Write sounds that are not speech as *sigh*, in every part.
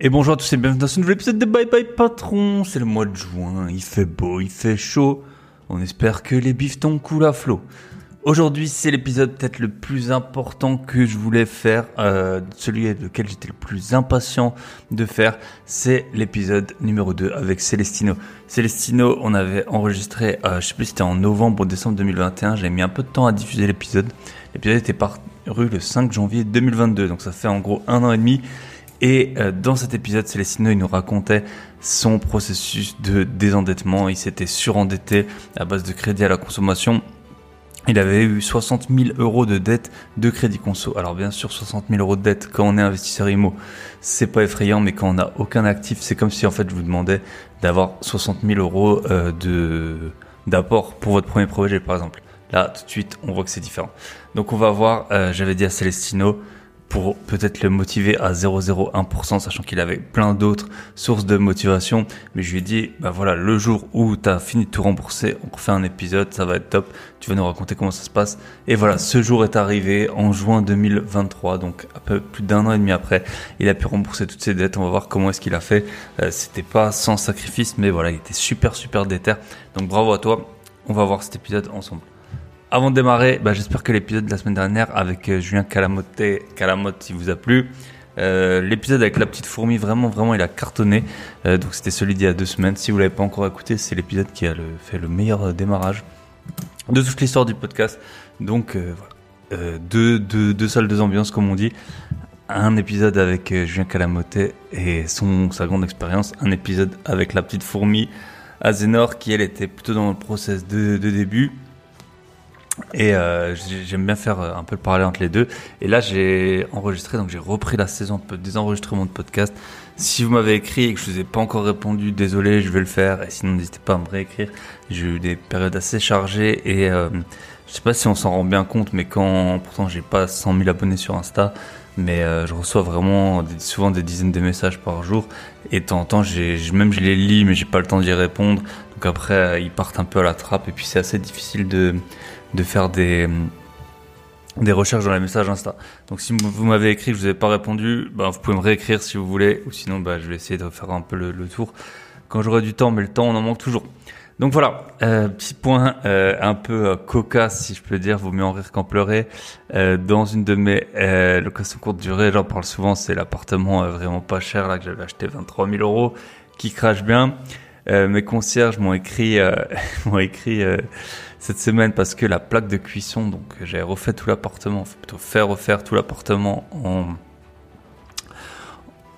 Et bonjour à tous et bienvenue dans ce nouvel épisode de Bye Bye Patron. C'est le mois de juin, il fait beau, il fait chaud. On espère que les bifetons coulent à flot. Aujourd'hui, c'est l'épisode peut-être le plus important que je voulais faire, euh, celui lequel j'étais le plus impatient de faire. C'est l'épisode numéro 2 avec Celestino. Celestino, on avait enregistré, euh, je sais plus si c'était en novembre ou décembre 2021. J'ai mis un peu de temps à diffuser l'épisode. L'épisode était paru le 5 janvier 2022, donc ça fait en gros un an et demi. Et euh, dans cet épisode, Célestino, il nous racontait son processus de désendettement. Il s'était surendetté à base de crédit à la consommation. Il avait eu 60 000 euros de dette de crédit conso. Alors bien sûr, 60 000 euros de dette quand on est investisseur IMO, c'est pas effrayant, mais quand on n'a aucun actif, c'est comme si en fait je vous demandais d'avoir 60 000 euros euh, de d'apport pour votre premier projet, par exemple. Là, tout de suite, on voit que c'est différent. Donc on va voir, euh, j'avais dit à Celestino, pour peut-être le motiver à 0,01%, sachant qu'il avait plein d'autres sources de motivation. Mais je lui ai dit, bah voilà, le jour où tu as fini de tout rembourser, on refait un épisode, ça va être top. Tu vas nous raconter comment ça se passe. Et voilà, ce jour est arrivé en juin 2023, donc un peu plus d'un an et demi après, il a pu rembourser toutes ses dettes. On va voir comment est-ce qu'il a fait. Euh, C'était pas sans sacrifice, mais voilà, il était super super déter. Donc bravo à toi. On va voir cet épisode ensemble. Avant de démarrer, bah, j'espère que l'épisode de la semaine dernière avec euh, Julien Calamotte, Calamotte, si vous a plu. Euh, l'épisode avec la petite fourmi, vraiment, vraiment, il a cartonné. Euh, donc c'était celui d'il y a deux semaines. Si vous l'avez pas encore écouté, c'est l'épisode qui a fait le meilleur démarrage de toute l'histoire du podcast. Donc voilà, deux, salles, deux ambiances, comme on dit. Un épisode avec Julien Calamotte et son, sa grande expérience. Un épisode avec la petite fourmi Azénor qui, elle, était plutôt dans le process de début. Et euh, j'aime bien faire un peu le parallèle entre les deux. Et là, j'ai enregistré, donc j'ai repris la saison des enregistrements de podcast. Si vous m'avez écrit et que je vous ai pas encore répondu, désolé, je vais le faire. Et sinon, n'hésitez pas à me réécrire. J'ai eu des périodes assez chargées et euh, je sais pas si on s'en rend bien compte, mais quand, pourtant, j'ai pas 100 000 abonnés sur Insta, mais euh, je reçois vraiment souvent des dizaines de messages par jour. Et de temps en temps, même je les lis, mais j'ai pas le temps d'y répondre. Donc après, ils partent un peu à la trappe et puis c'est assez difficile de de faire des, des recherches dans les messages Insta. Donc si vous m'avez écrit je vous ai pas répondu, ben, vous pouvez me réécrire si vous voulez, ou sinon ben, je vais essayer de faire un peu le, tour quand j'aurai du temps, mais le temps on en manque toujours. Donc voilà, euh, petit point euh, un peu euh, cocasse si je peux dire, vaut mieux en rire qu'en pleurer. Euh, dans une de mes locations courte durée, j'en parle souvent, c'est l'appartement vraiment pas cher là que j'avais acheté 23 000 euros, qui crache bien. mes concierges m'ont écrit, *laughs* m'ont écrit cette semaine parce que la plaque de cuisson, donc j'ai refait tout l'appartement, plutôt faire refaire tout l'appartement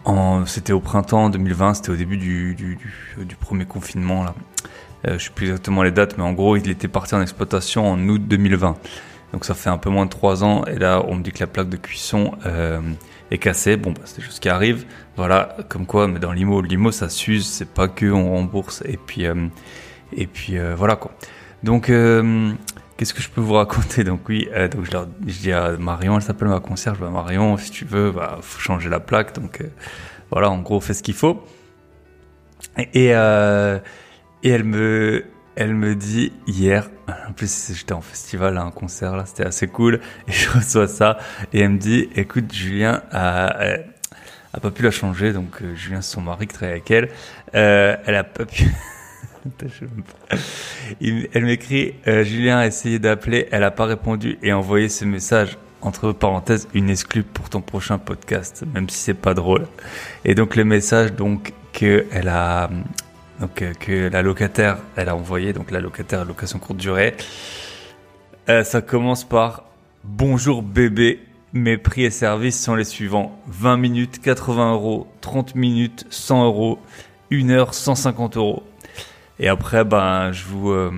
en, c'était au printemps 2020, c'était au début du, premier confinement là. Euh, je sais plus exactement les dates, mais en gros, il était parti en exploitation en août 2020. Donc ça fait un peu moins de trois ans. Et là, on me dit que la plaque de cuisson euh, est cassée. Bon, bah, c'est des choses qui arrivent. Voilà, comme quoi, mais dans l'IMO, l'IMO, ça s'use. C'est pas que on rembourse. Et puis, euh, et puis euh, voilà quoi. Donc, euh, qu'est-ce que je peux vous raconter? Donc oui, euh, donc je, leur, je dis à Marion, elle s'appelle ma concierge, bah, Marion, si tu veux, bah, faut changer la plaque. Donc euh, voilà, en gros, fais ce qu'il faut. Et, et, euh, et elle me, elle me dit hier, *laughs* en plus j'étais en festival, à un concert là, c'était assez cool, et je *laughs* reçois ça, et elle me dit, écoute, Julien a, a pas pu la changer, donc Julien, c'est son mari qui travaille avec elle, elle a pas pu *laughs* *laughs* elle m'écrit euh, Julien a essayé d'appeler, elle a pas répondu et envoyé ce message entre parenthèses une exclue pour ton prochain podcast, même si c'est pas drôle. Et donc le message donc que a euh, la locataire elle a envoyé donc la locataire location courte durée. Euh, ça commence par bonjour bébé. Mes prix et services sont les suivants 20 minutes 80 euros, 30 minutes 100 euros, 1 heure 150 euros. Et après, ben, je vous, euh,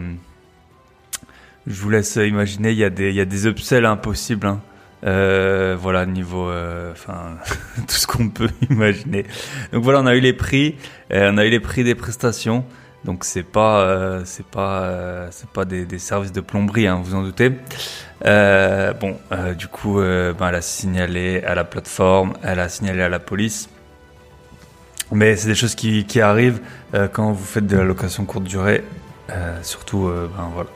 je vous laisse imaginer, il y a des, il y a des upsells impossibles. Hein. Euh, voilà, niveau, euh, enfin, *laughs* tout ce qu'on peut *laughs* imaginer. Donc voilà, on a eu les prix, on a eu les prix des prestations. Donc c'est pas, c'est pas, c'est pas des, des, services de plomberie, hein, vous en doutez. bon, du coup, ben, elle a signalé à la plateforme, elle a signalé à la police. Mais c'est des choses qui, qui arrivent euh, quand vous faites de la location courte durée, euh, surtout, euh, ben voilà.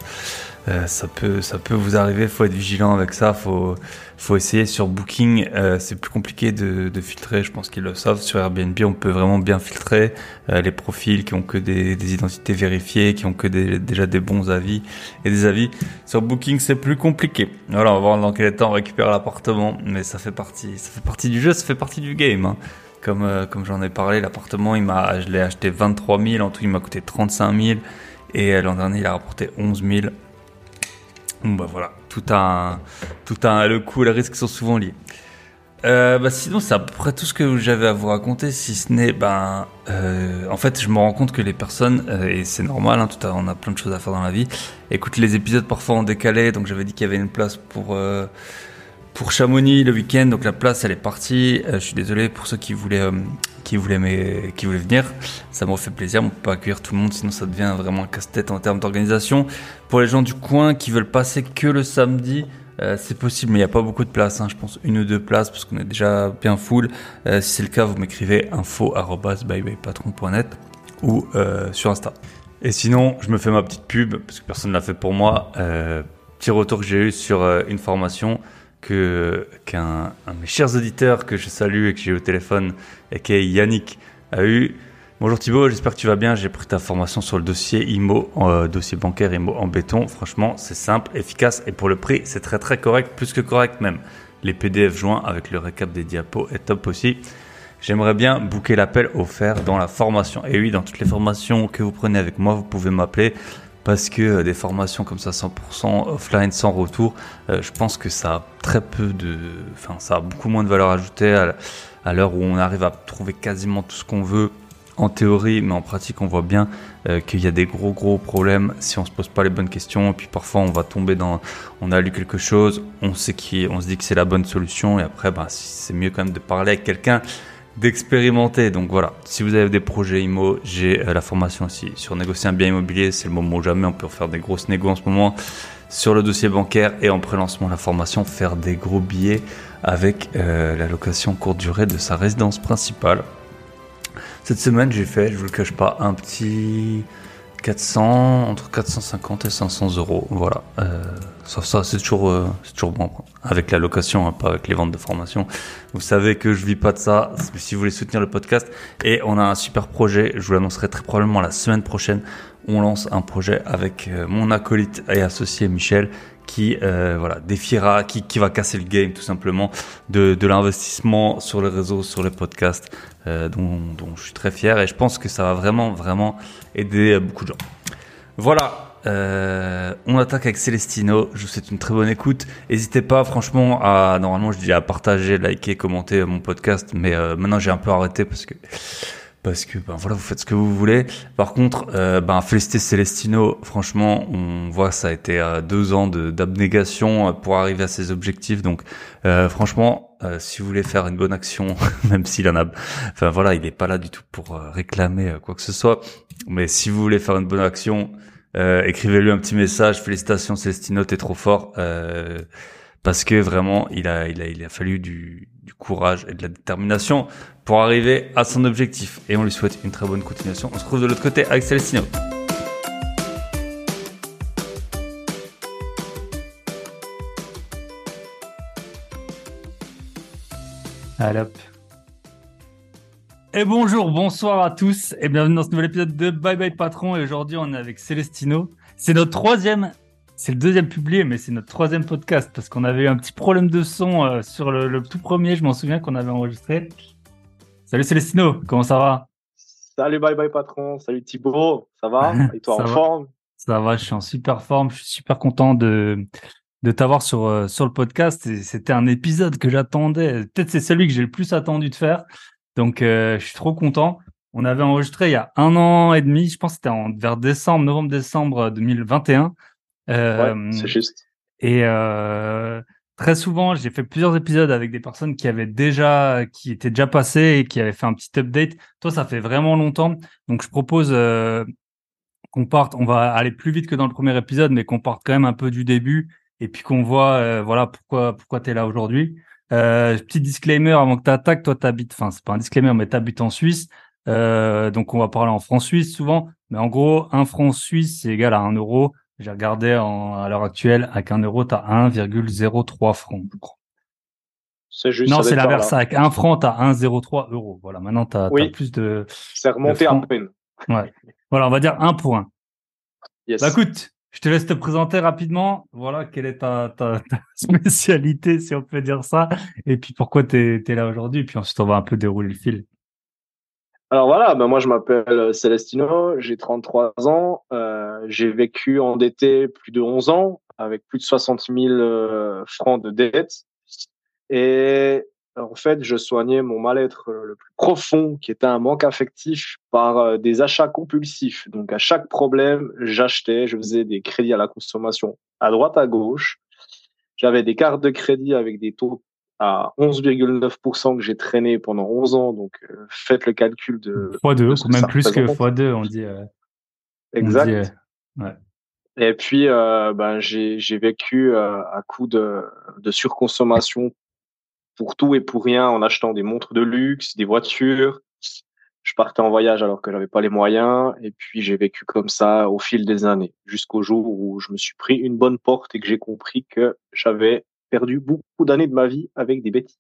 Euh, ça peut, ça peut vous arriver. Faut être vigilant avec ça. Faut, faut essayer sur Booking. Euh, c'est plus compliqué de, de filtrer. Je pense qu'ils le savent. Sur Airbnb, on peut vraiment bien filtrer les profils qui ont que des, des, identités vérifiées, qui ont que des, déjà des bons avis et des avis. Sur Booking, c'est plus compliqué. Voilà, on va voir dans quel temps on récupère l'appartement, mais ça fait partie, ça fait partie du jeu, ça fait partie du game. Hein. Comme, euh, comme j'en ai parlé, l'appartement, je l'ai acheté 23 000. En tout, il m'a coûté 35 000. Et l'an dernier, il a rapporté 11 000. Bon, bah voilà, tout a, tout a le coût et le risque sont souvent liés. Euh, bah sinon, c'est à peu près tout ce que j'avais à vous raconter, si ce n'est, ben, euh, en fait, je me rends compte que les personnes, euh, et c'est normal, hein, tout à, on a plein de choses à faire dans la vie, écoute les épisodes parfois en décalé, donc j'avais dit qu'il y avait une place pour euh, pour Chamonix le week-end, donc la place elle est partie. Euh, je suis désolé pour ceux qui voulaient euh, qui voulaient mais, qui voulaient venir. Ça me fait plaisir. On peut pas accueillir tout le monde, sinon ça devient vraiment un casse-tête en termes d'organisation. Pour les gens du coin qui veulent passer que le samedi. Euh, c'est possible, mais il n'y a pas beaucoup de place. Hein. Je pense une ou deux places parce qu'on est déjà bien full. Euh, si c'est le cas, vous m'écrivez info@bybypatron.net ou euh, sur Insta. Et sinon, je me fais ma petite pub parce que personne ne l'a fait pour moi. petit retour que j'ai eu sur une formation que qu'un un de mes chers auditeurs que je salue et que j'ai au téléphone et qui est Yannick a eu. Bonjour Thibaut, j'espère que tu vas bien. J'ai pris ta formation sur le dossier IMO, euh, dossier bancaire IMO en béton. Franchement, c'est simple, efficace et pour le prix, c'est très très correct, plus que correct même. Les PDF joints avec le récap des diapos est top aussi. J'aimerais bien booker l'appel offert dans la formation. Et oui, dans toutes les formations que vous prenez avec moi, vous pouvez m'appeler parce que euh, des formations comme ça 100% offline sans retour, euh, je pense que ça a très peu de, enfin ça a beaucoup moins de valeur ajoutée à, l'heure où on arrive à trouver quasiment tout ce qu'on veut en théorie, mais en pratique on voit bien euh, qu'il y a des gros gros problèmes si on se pose pas les bonnes questions. Et puis parfois on va tomber dans, on a lu quelque chose, on sait qui, on se dit que c'est la bonne solution. Et après bah, c'est mieux quand même de parler avec quelqu'un d'expérimenter. Donc voilà, si vous avez des projets IMO, j'ai euh, la formation aussi sur négocier un bien immobilier. C'est le moment où jamais on peut faire des grosses négos en ce moment sur le dossier bancaire et en pré-lancement la formation faire des gros billets avec euh, la location courte durée de sa résidence principale. Cette semaine, j'ai fait, je vous le cache pas, un petit 400, entre 450 et 500 euros. Voilà. Euh, ça, ça c'est toujours, euh, c'est toujours bon. Avec la location, hein, pas avec les ventes de formation. Vous savez que je vis pas de ça. Si vous voulez soutenir le podcast, et on a un super projet, je vous l'annoncerai très probablement la semaine prochaine. On lance un projet avec euh, mon acolyte et associé Michel qui euh, voilà défiera, qui, qui va casser le game tout simplement de, de l'investissement sur les réseaux, sur les podcasts, euh, dont, je suis très fier et je pense que ça va vraiment vraiment aider beaucoup de gens. Voilà, euh, on attaque avec Celestino. Je vous souhaite une très bonne écoute. N'hésitez pas, franchement, à normalement je dis à partager, liker, commenter mon podcast, mais euh, maintenant j'ai un peu arrêté parce que parce que ben voilà, vous faites ce que vous voulez. Par contre, euh, ben féliciter Celestino. Franchement, on voit ça a été euh, deux ans d'abnégation pour arriver à ses objectifs. Donc, euh, franchement, euh, si vous voulez faire une bonne action, *laughs* même s'il en a, enfin voilà, il est pas là du tout pour euh, réclamer euh, quoi que ce soit. Mais si vous voulez faire une bonne action, écrivez-lui un petit message. Félicitations, Celestino, t'es trop fort. parce que vraiment, il a, il a, il a fallu du courage et de la détermination pour arriver à son objectif. Et on lui souhaite une très bonne continuation. On se retrouve de l'autre côté avec Celestino. Allez hop. Et bonjour, bonsoir à tous et bienvenue dans ce nouvel épisode de Bye Bye Patron. Et aujourd'hui, on est avec Celestino. C'est notre troisième, c'est le deuxième publié, mais c'est notre troisième podcast parce qu'on avait eu un petit problème de son euh, sur le, le tout premier. Je m'en souviens qu'on avait enregistré. Salut Celestino, comment ça va? Salut Bye Bye Patron, salut Thibaut, ça va? *laughs* Et toi en va. forme? Ça va, je suis en super forme. Je suis super content de de t'avoir sur euh, sur le podcast. C'était un épisode que j'attendais. Peut-être c'est celui que j'ai le plus attendu de faire. Donc euh, je suis trop content. On avait enregistré il y a un an et demi. Je pense que c'était vers décembre, novembre-décembre 2021. Euh, Ouais, c'est juste. et euh, très souvent, j'ai fait plusieurs épisodes avec des personnes qui avaient déjà, qui étaient déjà passées et qui avaient fait un petit update. Toi, ça fait vraiment longtemps, donc je propose euh, qu'on parte. On va aller plus vite que dans le premier épisode, mais qu'on parte quand même un peu du début et puis qu'on voit, euh, voilà, pourquoi pourquoi t'es là aujourd'hui. Euh, petit disclaimer avant que t'attaques. Toi, t'habites, enfin, c'est pas un disclaimer, mais t'habites en Suisse. Euh, donc on va parler en francs suisses souvent, mais en gros, un franc suisse c'est égal à un euro. J'ai regardé en, à l'heure actuelle, avec un euro, t'as 1,03 francs, je crois. C'est juste. Non, c'est l'inverse. Avec un franc, t'as 1,03 euros. Voilà. Maintenant, Oui. t'as plus de, C'est remonté franc. peine. ouais. Voilà, on va dire un point. Yes. Bah écoute, je te laisse te présenter rapidement. Voilà, quelle est ta, ta, ta *laughs* spécialité, si on peut dire ça, et puis pourquoi t'es es là aujourd'hui? Puis ensuite, on va un peu dérouler le fil. Alors voilà, ben moi je m'appelle Celestino, j'ai 33 ans, euh, j'ai vécu endetté plus de 11 ans avec plus de 60 000 euh, francs de dette. Et en fait, je soignais mon mal-être euh, le plus profond, qui était un manque affectif, par euh, des achats compulsifs. Donc à chaque problème, j'achetais, je faisais des crédits à la consommation à droite, à gauche. J'avais des cartes de crédit avec des taux à 11,9% que j'ai traîné pendant 11 ans. Donc euh, faites le calcul de x2, de ce que même plus que représente. x2, on dit. euh, on exact. dit, euh, Et puis, euh, ben, j'ai j'ai vécu euh, à coup de, de surconsommation pour tout et pour rien en achetant des montres de luxe, des voitures. Je partais en voyage alors que j'avais pas les moyens. Et puis, j'ai vécu comme ça au fil des années, jusqu'au jour où je me suis pris une bonne porte et que j'ai compris que j'avais perdu beaucoup d'années de ma vie avec des bêtises.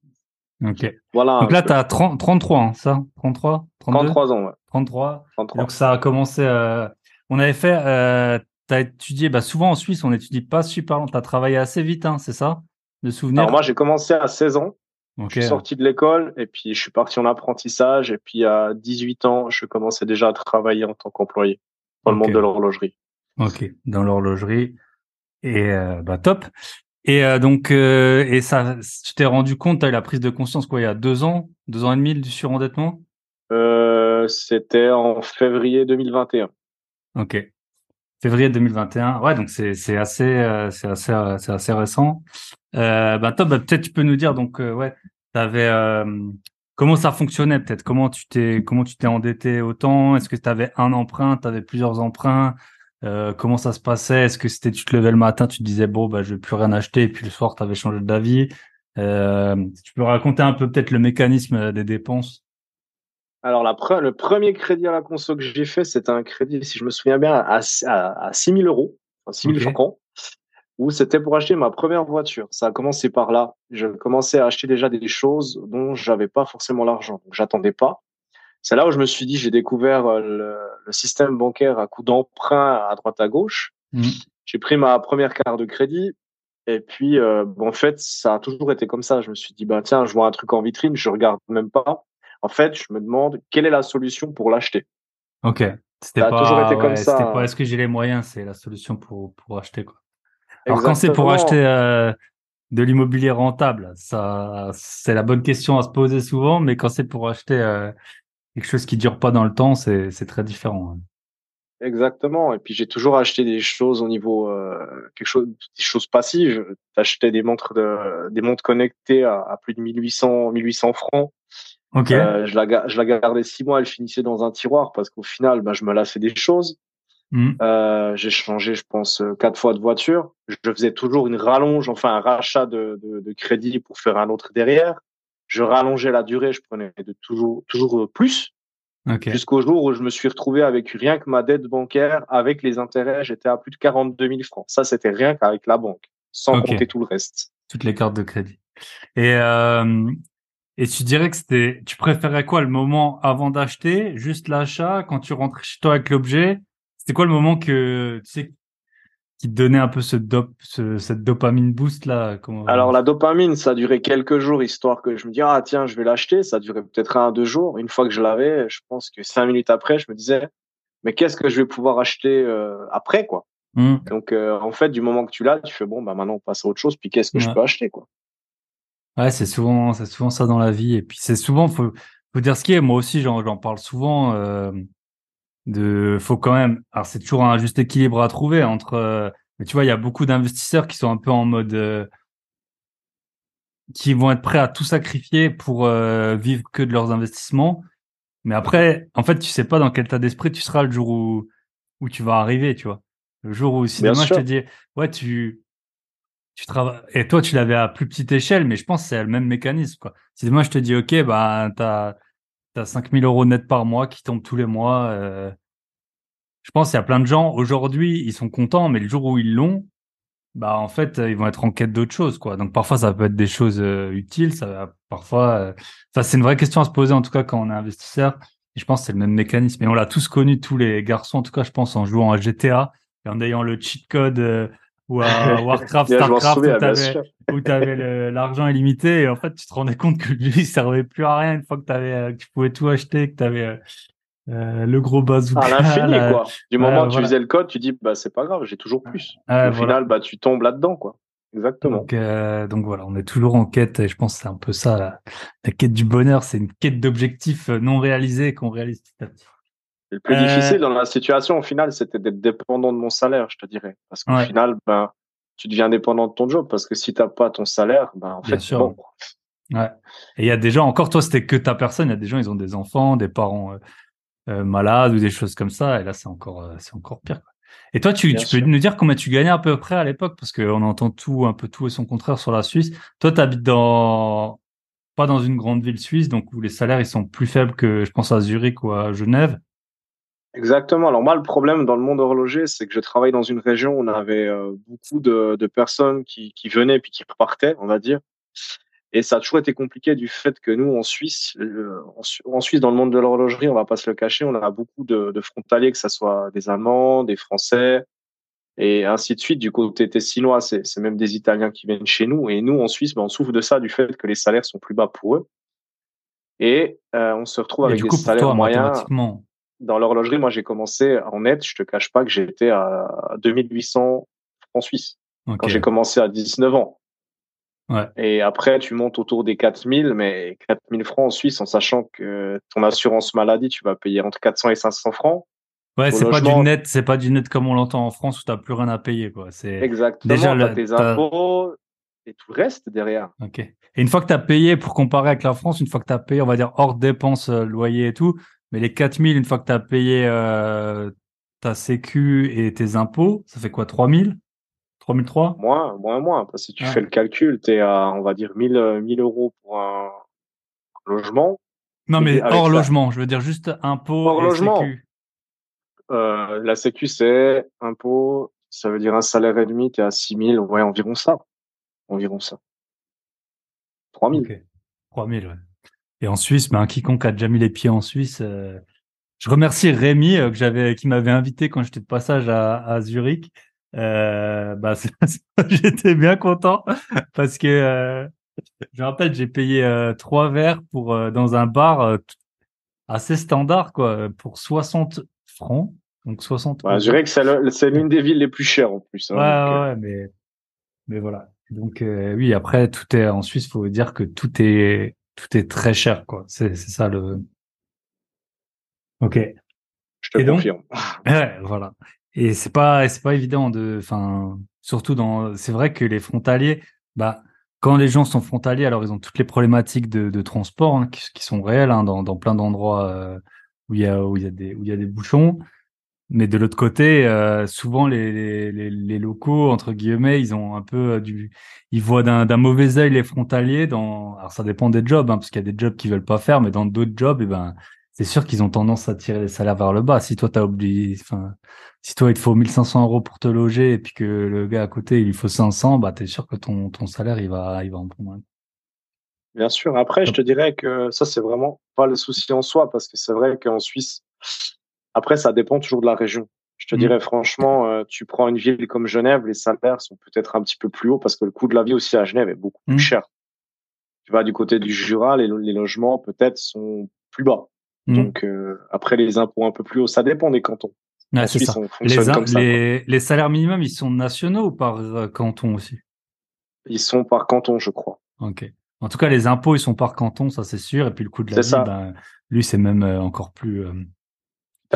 ok. Voilà. Donc là, tu as 30, 33, hein, ça? 33 32 33 ans, ouais. 33. Et 33. Donc ça a commencé. euh, on avait fait. Euh, tu as étudié. Bah, souvent en Suisse, on n'étudie pas super longtemps. Tu as travaillé assez vite, hein, c'est ça? De souvenirs Alors moi, j'ai commencé à 16 ans. Ok. Je suis sorti de l'école et puis je suis parti en apprentissage et puis à 18 ans, je commençais déjà à travailler en tant qu'employé dans le monde de l'horlogerie. Ok, dans l'horlogerie. Et euh, bah top. Et euh, donc, euh, et ça, tu t'es rendu compte, tu as eu la prise de conscience quoi, il y a deux ans, deux ans et demi du surendettement? Euh, c'était en février 2021. Ok. Février 2021. Ouais, donc c'est c'est assez euh, c'est assez euh, c'est assez récent. Euh, bah top. Bah, peut-être tu peux nous dire donc euh, ouais, t'avais euh, comment ça fonctionnait peut-être? Comment tu t'es comment tu t'es endetté autant? Est-ce que tu avais un emprunt T'avais plusieurs emprunts? Euh, Comment ça se passait? Est-ce que c'était tu te levais le matin, tu te disais bon bah je vais plus rien acheter et puis le soir t'avais changé d'avis euh, Tu peux raconter un peu peut-être le mécanisme des dépenses Alors la pre- le premier crédit à la conso que j'ai fait, c'était un crédit, si je me souviens bien, à, à, à 6 000 euros, enfin 6 000 Ok. francs, où c'était pour acheter ma première voiture. Ça a commencé par là. Je commençais à acheter déjà des choses dont j'avais pas forcément l'argent. Donc j'attendais pas. C'est là où je me suis dit, j'ai découvert euh, le, le système bancaire à coup d'emprunt à droite à gauche. Mhm. J'ai pris ma première carte de crédit. Et puis, euh, en fait, ça a toujours été comme ça. Je me suis dit, bah, tiens, je vois un truc en vitrine, je regarde même pas. En fait, je me demande quelle est la solution pour l'acheter? Ok. C'était Ça a pas, toujours été comme ouais, ça. C'était pas est-ce que j'ai les moyens, c'est la solution pour, pour acheter quoi. Alors quand c'est pour acheter euh, de l'immobilier rentable, ça c'est la bonne question à se poser souvent, mais quand c'est pour acheter euh, quelque chose qui dure pas dans le temps, c'est c'est très différent. hein. Exactement. Et puis j'ai toujours acheté des choses au niveau euh, quelque chose, des choses passives. J'achetais des montres de, des montres connectées à, à plus de 1800, 1800 francs. Ok. Euh, je la, je la gardais six mois, elle finissait dans un tiroir parce qu'au final, bah, je me lassais des choses. Mhm. Euh, j'ai changé, je pense, euh, quatre fois de voiture. Je faisais toujours une rallonge, enfin un rachat de, de, de crédit pour faire un autre derrière. Je rallongeais la durée, je prenais de toujours, toujours euh, plus. Jusqu'au jour où je me suis retrouvé avec rien que ma dette bancaire, avec les intérêts, j'étais à plus de 42 000 francs. Ça, c'était rien qu'avec la banque, sans compter tout le reste. Toutes les cartes de crédit. Et euh, et tu dirais que c'était, tu préférais quoi le moment avant d'acheter, juste l'achat, quand tu rentrais chez toi avec l'objet, c'était quoi le moment que tu sais qui te donnait un peu ce dop, ce, cette dopamine boost là comment... Alors, la dopamine, ça a duré quelques jours, histoire que je me dis, ah, tiens, je vais l'acheter. Ça a duré peut-être un, deux jours. Une fois que je l'avais, je pense que cinq minutes après, je me disais, mais qu'est-ce que je vais pouvoir acheter euh, après, quoi? Hmm. Donc, euh, en fait, du moment que tu l'as, tu fais, bon, bah, maintenant, on passe à autre chose. Puis, qu'est-ce que je peux acheter, quoi? Ouais, c'est souvent, c'est souvent ça dans la vie. Et puis c'est souvent, faut, faut dire ce qui est. Moi aussi, j'en, j'en parle souvent. Euh, de, faut quand même. Alors c'est toujours un juste équilibre à trouver entre. euh, mais tu vois, il y a beaucoup d'investisseurs qui sont un peu en mode, euh, qui vont être prêts à tout sacrifier pour euh, vivre que de leurs investissements. Mais après, en fait, tu sais pas dans quel état d'esprit tu seras le jour où où tu vas arriver. Tu vois, le jour où si demain je te dis, ouais, tu tu travailles et toi tu l'avais à plus petite échelle mais je pense que c'est le même mécanisme quoi si demain je te dis ok bah t'as t'as 5000 euros net par mois qui tombent tous les mois euh, je pense qu'il y a plein de gens aujourd'hui, ils sont contents, mais le jour où ils l'ont, bah en fait, ils vont être en quête d'autre chose, quoi. Donc parfois, ça peut être des choses euh, utiles, ça parfois. Euh, c'est une vraie question à se poser en tout cas quand on est investisseur. Je pense que c'est le même mécanisme. Et on l'a tous connu, tous les garçons, en tout cas, je pense, en jouant à GTA et en ayant le cheat code euh, ou à *laughs* Warcraft, Starcraft, où tu avais l'argent illimité. Et en fait, tu te rendais compte que lui, il servait plus à rien une fois que, avais, que tu pouvais tout acheter, que tu avais euh, le gros bazooka. À l'infini, quoi. Du moment où tu faisais le code, tu dis, bah, c'est pas grave, j'ai toujours plus. Au final, bah, tu tombes là-dedans, quoi. Exactement. Donc, euh, donc voilà, on est toujours en quête, et je pense que c'est un peu ça, la, la quête du bonheur, c'est une quête d'objectifs euh, non réalisés qu'on réalise petit à petit. Le plus difficile dans la situation, au final, c'était d'être dépendant de mon salaire, je te dirais. Parce qu'au final, ben, tu deviens dépendant de ton job, parce que si t'as pas ton salaire, ben, en fait, sûr. Bon. Ouais. Et il y a des gens, encore toi, c'était que ta personne, il y a des gens, ils ont des enfants, des parents euh, malade ou des choses comme ça. Et là, c'est encore, euh, c'est encore pire. Et toi, tu, tu peux nous dire combien tu gagnais à peu près à l'époque? Parce qu'on entend tout, un peu tout et son contraire sur la Suisse. Toi, tu habites dans, pas dans une grande ville suisse, donc où les salaires ils sont plus faibles que, je pense, à Zurich ou à Genève. Exactement. Alors moi, le problème dans le monde horloger, c'est que je travaille dans une région où on avait euh, beaucoup de, de personnes qui, qui venaient puis qui repartaient, on va dire. Et ça a toujours été compliqué du fait que nous, en Suisse, en, Suisse, dans le monde de l'horlogerie, on va pas se le cacher, on a beaucoup de, de frontaliers, que ce soit des Allemands, des Français, et ainsi de suite. Du côté tessinois, c'est même des Italiens qui viennent chez nous. Et nous, en Suisse, ben, on souffre de ça, du fait que les salaires sont plus bas pour eux. Et euh, on se retrouve avec des salaires moyens. Dans l'horlogerie, moi, j'ai commencé en net. Je te cache pas que j'étais à 2800 francs suisses quand j'ai commencé à 19 ans. Et après, tu montes autour des 4000, mais 4000 francs en Suisse, en sachant que ton assurance maladie, tu vas payer entre 400 et 500 francs. Ouais, c'est pas du net, c'est pas du net comme on l'entend en France où t'as plus rien à payer, quoi. C'est exactement. Déjà, tes impôts et tout le reste derrière. Ok. Et une fois que tu as payé, pour comparer avec la France, une fois que tu as payé, on va dire hors dépenses, euh, loyer et tout, mais les 4000, une fois que tu as payé euh, ta sécu et tes impôts, ça fait quoi 3000 3003 Moins, moins, moins. Parce que si tu fais le calcul, tu es à, on va dire, 1000, 1000 euros pour un logement. Non, mais hors logement, je veux dire juste impôt hors logement. sécu. Euh, la sécu, c'est impôt, ça veut dire un salaire et demi, tu es à 6000, ouais, environ ça. Environ ça. 3000. Okay. 3000, ouais. Et en Suisse, ben, quiconque a déjà mis les pieds en Suisse, euh, je remercie Rémi euh, que j'avais, qui m'avait invité quand j'étais de passage à, à Zurich euh, bah, *laughs* j'étais bien content parce que euh, je me rappelle, j'ai payé euh, trois verres pour euh, dans un bar assez standard quoi, pour 60 francs. Donc 60. je dirais que c'est l'une des villes les plus chères en plus. Hein, ouais, ouais, mais mais voilà. Donc oui, après tout est en Suisse, faut dire que tout est tout est très cher quoi. C'est ça le. Ok. Je te confirme. *laughs* ouais, voilà. Et c'est pas, c'est pas évident de, enfin, surtout dans, c'est vrai que les frontaliers, bah, quand les gens sont frontaliers, alors ils ont toutes les problématiques de, de transport hein, qui, qui, sont réelles hein, dans, dans plein d'endroits euh, où il y a où il y a des où il y a des bouchons. Mais de l'autre côté, euh, souvent les, les, les, locaux entre guillemets, ils ont un peu euh, du, ils voient d'un mauvais œil les frontaliers. Dans, alors ça dépend des jobs, hein, parce qu'il y a des jobs qu'ils veulent pas faire, mais dans d'autres jobs, et eh ben c'est sûr qu'ils ont tendance à tirer les salaires vers le bas. Si toi, t'as oublié, enfin, si toi, il te faut 1500 euros pour te loger et puis que le gars à côté, il lui faut 500, bah, t'es sûr que ton, ton salaire, il va, il va en prendre Bien sûr. Après, je te dirais que ça, c'est vraiment pas le souci en soi parce que c'est vrai qu'en Suisse, après, ça dépend toujours de la région. Je te mmh. dirais franchement, euh, tu prends une ville comme Genève, les salaires sont peut-être un petit peu plus hauts parce que le coût de la vie aussi à Genève est beaucoup plus mmh. cher. Tu vas du côté du Jura, les, les logements peut-être sont plus bas. Mmh. Donc euh, après les impôts un peu plus hauts, ça dépend des cantons. ça. Les, les, salaires minimums, ils sont nationaux ou par euh, canton aussi? Ils sont par canton, je crois. Ok. En tout cas, les impôts, ils sont par canton, ça c'est sûr. Et puis le coût de la vie, ben, lui, c'est même encore plus.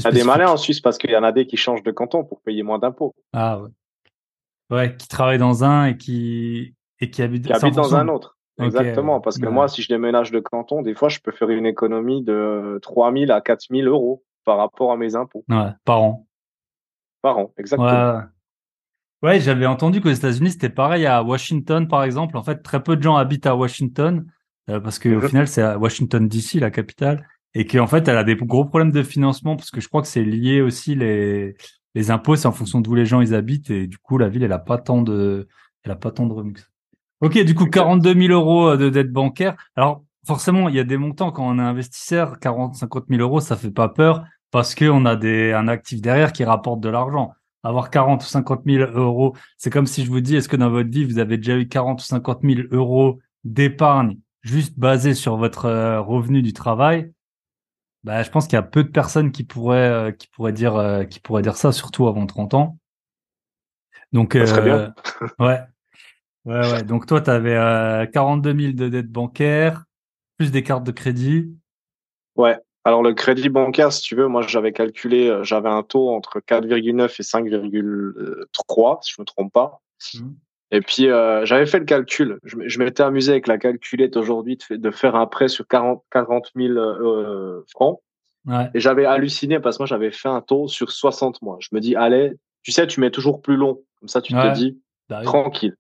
Il y a des malins en Suisse parce qu'il y en a des qui changent de canton pour payer moins d'impôts. Ah ouais. Ouais, qui travaillent dans un et qui et qui habitent, qui habitent dans un autre. Exactement, parce que moi, si je déménage de canton, des fois, je peux faire une économie de 3 000 à 4 000 euros par rapport à mes impôts. Ouais, par an. Par an, exactement. Ouais, j'avais entendu qu'aux États-Unis, c'était pareil à Washington, par exemple. En fait, très peu de gens habitent à Washington, euh, parce qu'au au mhm. final, c'est à Washington DC, la capitale. Et qu'en fait, elle a des gros problèmes de financement parce que je crois que c'est lié aussi les, les impôts, c'est en fonction d'où les gens ils habitent et du coup, la ville, elle a pas tant de, elle a pas tant de revenus. Ok, du coup, 42 000 euros de dette bancaire. Alors, forcément, il y a des montants quand on est investisseur, 40, 50 000 euros, ça fait pas peur parce qu'on a des, un actif derrière qui rapporte de l'argent. Avoir 40 ou 50 000 euros, c'est comme si je vous dis, est-ce que dans votre vie, vous avez déjà eu 40 ou 50 000 euros d'épargne juste basé sur votre euh, revenu du travail? Bah, je pense qu'il y a peu de personnes qui pourraient, euh, qui pourraient dire, euh, qui pourraient dire ça, surtout avant 30 ans. Donc, très bien. ouais. Ouais, ouais. Donc, toi, tu avais 42 000 de dettes bancaires, plus des cartes de crédit. Ouais. Alors le crédit bancaire, si tu veux, moi j'avais calculé, euh, j'avais un taux entre 4,9 et 5,3, si je me trompe pas. Mmh. Et puis euh, j'avais fait le calcul. Je, m'étais amusé avec la calculette aujourd'hui de, de, faire un prêt sur 40, 40 000 euh, francs. Ouais. Et j'avais halluciné parce que moi j'avais fait un taux sur 60 mois. Je me dis, allez, tu sais, tu mets toujours plus long. Comme ça, tu te dis, bah tranquille.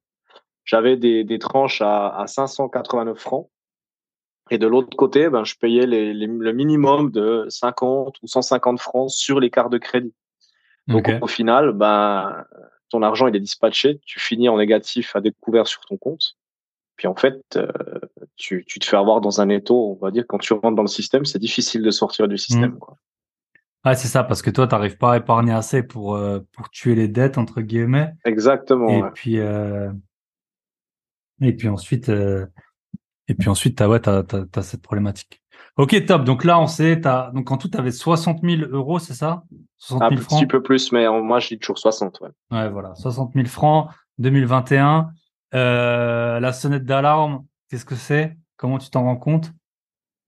J'avais des, des tranches à, à 589 francs. Et de l'autre côté, ben, je payais les, le minimum de 50 ou 150 francs sur les cartes de crédit. Donc au final, ben, ton argent il est dispatché, tu finis en négatif à découvert sur ton compte. Puis en fait, euh, tu, tu, te fais avoir dans un étau, on va dire, quand tu rentres dans le système, c'est difficile de sortir du système. Mmh. Quoi. Ah, c'est ça, parce que toi, tu n'arrives pas à épargner assez pour, euh, pour tuer les dettes, entre guillemets. Exactement. Et, puis, euh... et puis ensuite, euh, et puis ensuite, tu as, ouais, as, cette problématique. Ok, top. Donc là, on sait, donc en tout, tu avais 60 000 euros, c'est ça? 60 000 Un petit peu plus, mais moi, je dis toujours 60. Ouais, ouais voilà. 60 000 francs, 2021. Euh, la sonnette d'alarme, qu'est-ce que c'est? Comment tu t'en rends compte?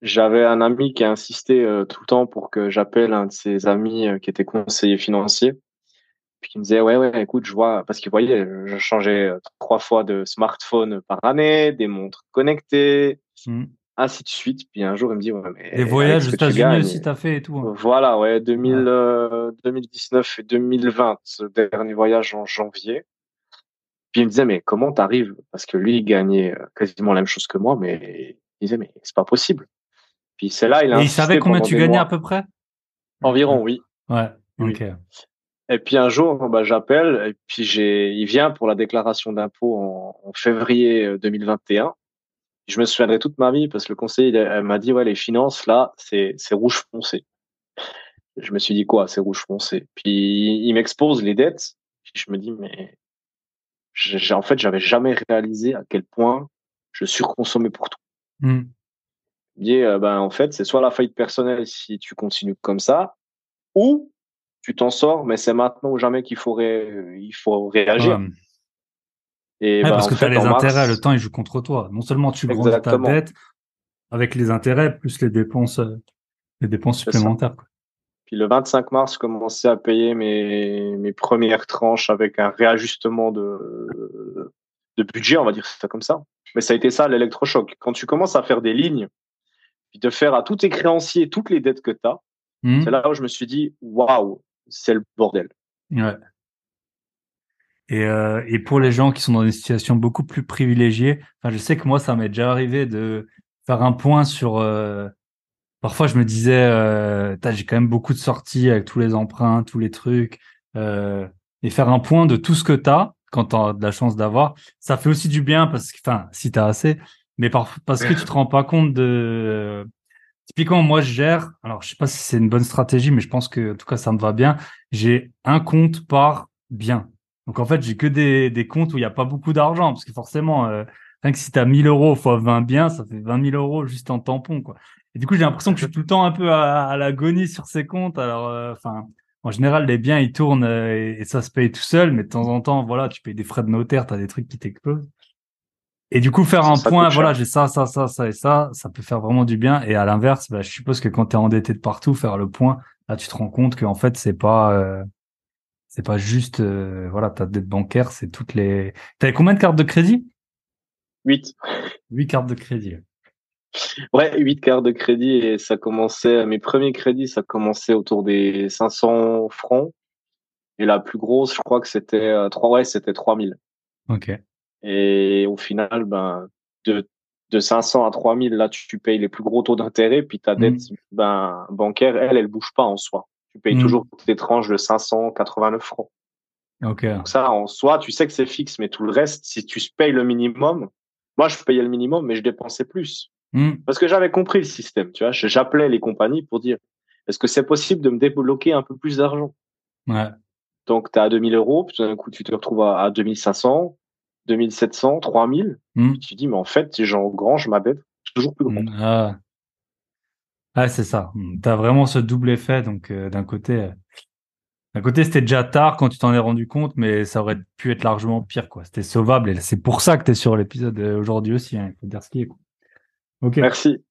J'avais un ami qui a insisté euh, tout le temps pour que j'appelle un de ses amis euh, qui était conseiller financier. Puis il me disait ouais ouais écoute je vois parce qu'il voyait je changeais trois fois de smartphone par année, des montres connectées, mmh. Ainsi de suite. Puis un jour il me dit ouais mais les voyages aux États-Unis aussi t'as fait et tout. Hein. Voilà ouais 2000 2019 et 2020 ce dernier voyage en janvier. Puis il me disait mais comment t'arrives? Parce que lui il gagnait euh, quasiment la même chose que moi mais il disait mais c'est pas possible. Puis c'est là il a Et il savait combien tu gagnais à peu près? Environ oui. Ouais. Ok. Et puis un jour, bah, j'appelle et puis j'ai, il vient pour la déclaration d'impôt en, en, février 2021. Je me souviendrai toute ma vie parce que le conseiller m'a dit ouais les finances là c'est c'est rouge foncé. Je me suis dit quoi c'est rouge foncé? Puis il m'expose les dettes. Puis je me dis mais j'ai en fait j'avais jamais réalisé à quel point je surconsommais pour tout. Il me dit euh, ben en fait c'est soit la faillite personnelle si tu continues comme ça ou tu t'en sors, mais c'est maintenant ou jamais qu'il faut, il faut réagir. Et bah, parce que tu as les intérêts, le temps il joue contre toi. Non seulement tu grandis ta dette avec les intérêts plus les dépenses, euh, les dépenses supplémentaires. Puis le 25 mars, je commençais à payer mes, mes premières tranches avec un réajustement de, de budget, on va dire ça comme ça. Mais ça a été ça l'électrochoc. Quand tu commences à faire des lignes, puis de faire à tous tes créanciers toutes les dettes que tu as, mmh. c'est là où je me suis dit, waouh, c'est le bordel. Ouais. Et, euh, et pour les gens qui sont dans des situations beaucoup plus privilégiées, enfin, je sais que moi, ça m'est déjà arrivé de faire un point sur. Euh, parfois, je me disais, euh, j'ai quand même beaucoup de sorties avec tous les emprunts, tous les trucs, euh, et faire un point de tout ce que tu as quand tu as de la chance d'avoir, ça fait aussi du bien parce que, enfin, si tu as assez, mais par, parce que tu te rends pas compte de Typiquement, moi, je gère, alors je sais pas si c'est une bonne stratégie, mais je pense que en tout cas, ça me va bien. J'ai un compte par bien. Donc en fait, j'ai que des, des comptes où il n'y a pas beaucoup d'argent, parce que forcément, euh, rien que si tu as 1000 euros fois 20 biens, ça fait 20 000 euros juste en tampon. Quoi. Et du coup, j'ai l'impression que je suis tout le temps un peu à, à l'agonie sur ces comptes. Alors, euh, enfin, en général, les biens, ils tournent euh, et, ça se paye tout seul, mais de temps en temps, voilà, tu payes des frais de notaire, tu as des trucs qui t'explosent. Et du coup, faire un point, voilà, j'ai ça, ça, ça, ça et ça, ça peut faire vraiment du bien. Et à l'inverse, bah, je suppose que quand tu es endetté de partout, faire le point, là, tu te rends compte qu'en fait, c'est pas, euh, c'est pas juste, euh, voilà, ta dette bancaire, c'est toutes les. T'avais combien de cartes de crédit? Huit. Huit cartes de crédit. Ouais, huit cartes de crédit et ça commençait, mes premiers crédits, ça commençait autour des 500 francs. Et la plus grosse, je crois que c'était euh, trois, ouais, c'était 3000. Ok. Et au final, ben, de, de 500 à 3000, là, tu, payes les plus gros taux d'intérêt, puis ta dette Mm. ben, bancaire, elle, elle bouge pas en soi. Tu payes Mm. toujours tes tranches de 589 francs. Ok. Donc ça, en soi, tu sais que c'est fixe, mais tout le reste, si tu payes le minimum, moi, je payais le minimum, mais je dépensais plus. Hmm. Parce que j'avais compris le système, tu vois. J'appelais les compagnies pour dire, est-ce que c'est possible de me débloquer un peu plus d'argent? Ouais. Donc, tu es à 2000 euros, puis d'un coup, tu te retrouves à, à 2500, 2700, 3000. Hmm. Puis tu dis, mais en fait, si j'engrange ma dette, c'est toujours plus grand. Mm, Ah, Ah, c'est ça. Mm. T'as vraiment ce double effet. Donc, euh, d'un côté, euh, d'un côté, c'était déjà tard quand tu t'en es rendu compte, mais ça aurait pu être largement pire, quoi. C'était sauvable. Et c'est pour ça que t'es sur l'épisode euh, aujourd'hui aussi. Hein. Il faut dire ce qui est. Quoi. Ok. Merci.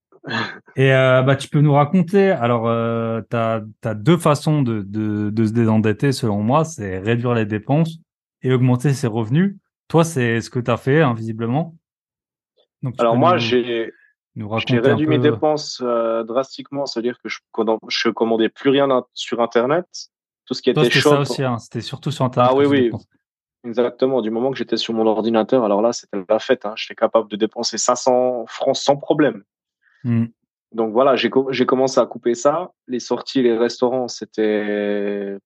Et euh, bah, tu peux nous raconter. Alors, euh, t'as as deux façons de, de, de se désendetter, selon moi. C'est réduire les dépenses et augmenter ses revenus. Toi, c'est ce que t'as fait, hein, visiblement. Donc, tu Alors moi, nous- j'ai nous j'ai raconter réduit mes dépenses euh, drastiquement, c'est-à-dire que je, je commandais plus rien sur Internet. Tout ce qui Toi, était c'était ça shop, aussi. Hein. C'était surtout sur Internet. Ah oui, oui. exactement. Du moment que j'étais sur mon ordinateur, alors là, c'était la fête. Hein. J'étais capable de dépenser 500 francs sans problème. Mm. Donc voilà, j'ai co- j'ai commencé à couper ça. Les sorties, les restaurants, c'était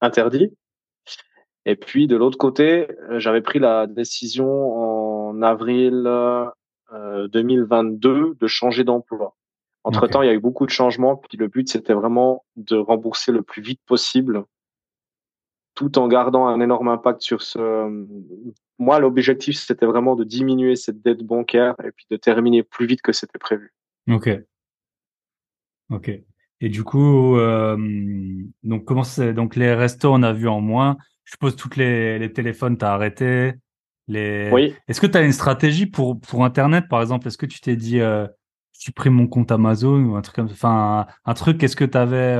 interdit. Et puis de l'autre côté, euh, j'avais pris la décision en avril 2022 de changer d'emploi. Entre temps, il y a eu beaucoup de changements. Puis le but, c'était vraiment de rembourser le plus vite possible, tout en gardant un énorme impact sur ce. Moi, l'objectif, c'était vraiment de diminuer cette dette bancaire et puis de terminer plus vite que c'était prévu. Ok. Ok. Et du coup, euh, donc comment c'est donc les restos on a vu en moins. Je suppose toutes les les téléphones t'as arrêté. Les. Oui. Est-ce que tu as une stratégie pour pour Internet par exemple? Est-ce que tu t'es dit euh, je supprime mon compte Amazon ou un truc comme ça? Enfin un, un truc. Est-ce que tu avais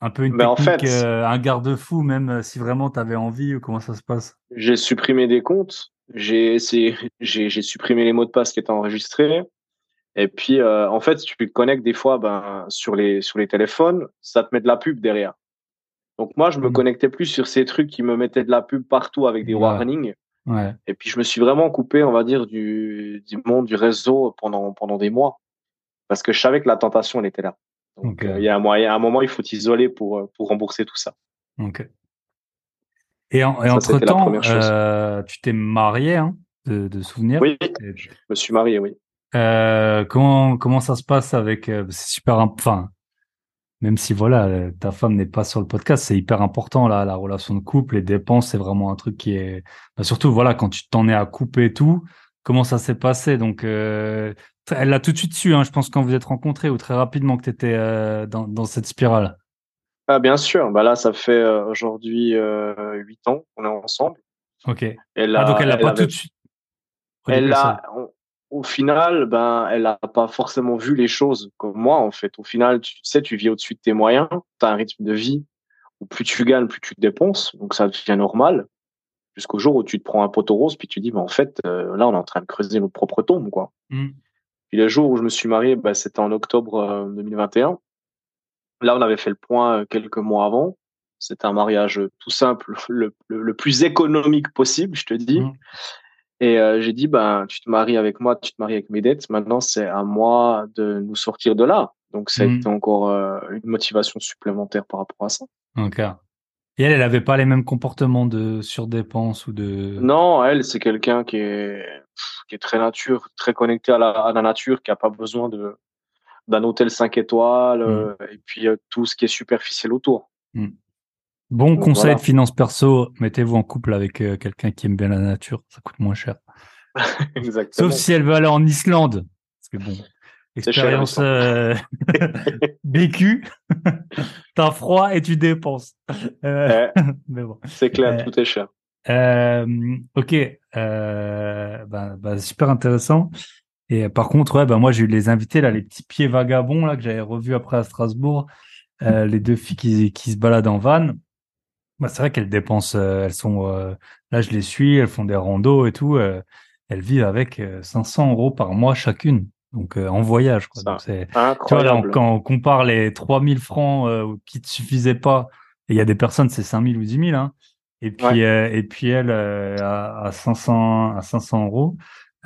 un peu une Ben, en technique, fait- euh, un garde-fou même euh, si vraiment tu avais envie ou comment ça se passe? J'ai supprimé des comptes. *laughs* J'ai supprimé les mots de passe qui étaient enregistrés. Et puis, euh, en fait, tu te connectes des fois, ben, sur les, sur les téléphones, ça te met de la pub derrière. Donc, moi, je me Mhm. connectais plus sur ces trucs qui me mettaient de la pub partout avec des Ouais. warnings. Ouais. Et puis, je me suis vraiment coupé, on va dire, du, du monde, du réseau pendant, pendant des mois. Parce que je savais que la tentation, elle était là. Donc, Ok. euh, il y a un moyen, à un moment, il faut t'isoler pour, euh, pour rembourser tout ça. Ok. Et, en, et Ça, entre temps, euh, tu t'es marié hein, de, de souvenir. Oui, je me suis marié, oui. Euh, comment comment ça se passe avec c'est super enfin même si voilà euh, ta femme n'est pas sur le podcast c'est hyper important là la relation de couple les dépenses c'est vraiment un truc qui est bah, surtout voilà quand tu t'en es à couper tout comment ça s'est passé? Donc euh, elle l'a tout de suite su hein, je pense quand vous êtes rencontrés ou très rapidement que tu étais dans dans cette spirale Ah, bien sûr. Bah là, ça fait euh, aujourd'hui euh, huit ans qu'on est ensemble. ok Elle ah a, donc elle l'a pas avait- tout de suite Elle au- final, ben, elle a pas forcément vu les choses comme moi, en fait. Au final, tu sais, tu vis au-dessus de tes moyens, tu as un rythme de vie où plus tu gagnes, plus tu dépenses. Donc, ça devient normal. Jusqu'au jour où tu te prends un poteau rose, puis tu dis, mais en fait, euh, là, on est en train de creuser notre propre tombe, quoi. Hmm. Puis le jour où je me suis marié, ben, c'était en octobre euh, 2021. Là, on avait fait le point euh, quelques mois avant. C'était un mariage tout simple, *laughs* le, le, le plus économique possible, je te dis. Mhm. Et euh, j'ai dit, ben, tu te maries avec moi, tu te maries avec mes dettes. Maintenant, c'est à moi de nous sortir de là. Donc, ça a Mhm. été encore euh, une motivation supplémentaire par rapport à ça. ok et elle elle avait pas les mêmes comportements de surdépenses ou de Non, elle, c'est quelqu'un qui est, qui est très nature, très connecté à la, à la nature, qui a pas besoin de d'un hôtel 5 étoiles, euh, et puis euh, tout ce qui est superficiel autour. Bon Donc, conseil voilà. de finance perso, mettez-vous en couple avec euh, quelqu'un qui aime bien la nature, ça coûte moins cher. *laughs* Exactement. Sauf si elle veut aller en Islande. Parce que bon, expérience euh, vécue, *laughs* t'as froid et tu dépenses. Euh, Eh, *laughs* mais bon. c'est clair, Euh, tout est cher. Euh, ok, euh, bah, bah, super intéressant. Et par contre, ouais, bah, moi j'ai eu les invités là, les petits pieds vagabonds là que j'avais revus après à Strasbourg, euh, les deux filles qui, qui se baladent en van. Bah, c'est vrai qu'elles dépensent, euh, elles sont euh, là, je les suis, elles font des randos et tout. euh, elles vivent avec euh, 500 euros par mois chacune, donc euh, en voyage. Quoi. Ça, Donc, c'est tu vois, là, on- quand on compare les 3000 francs euh, qui te suffisaient pas, et il y a des personnes, c'est 5000 ou 10 000, hein, et puis, Ouais. euh, et puis elle, euh, à, à 500, à 500 euros,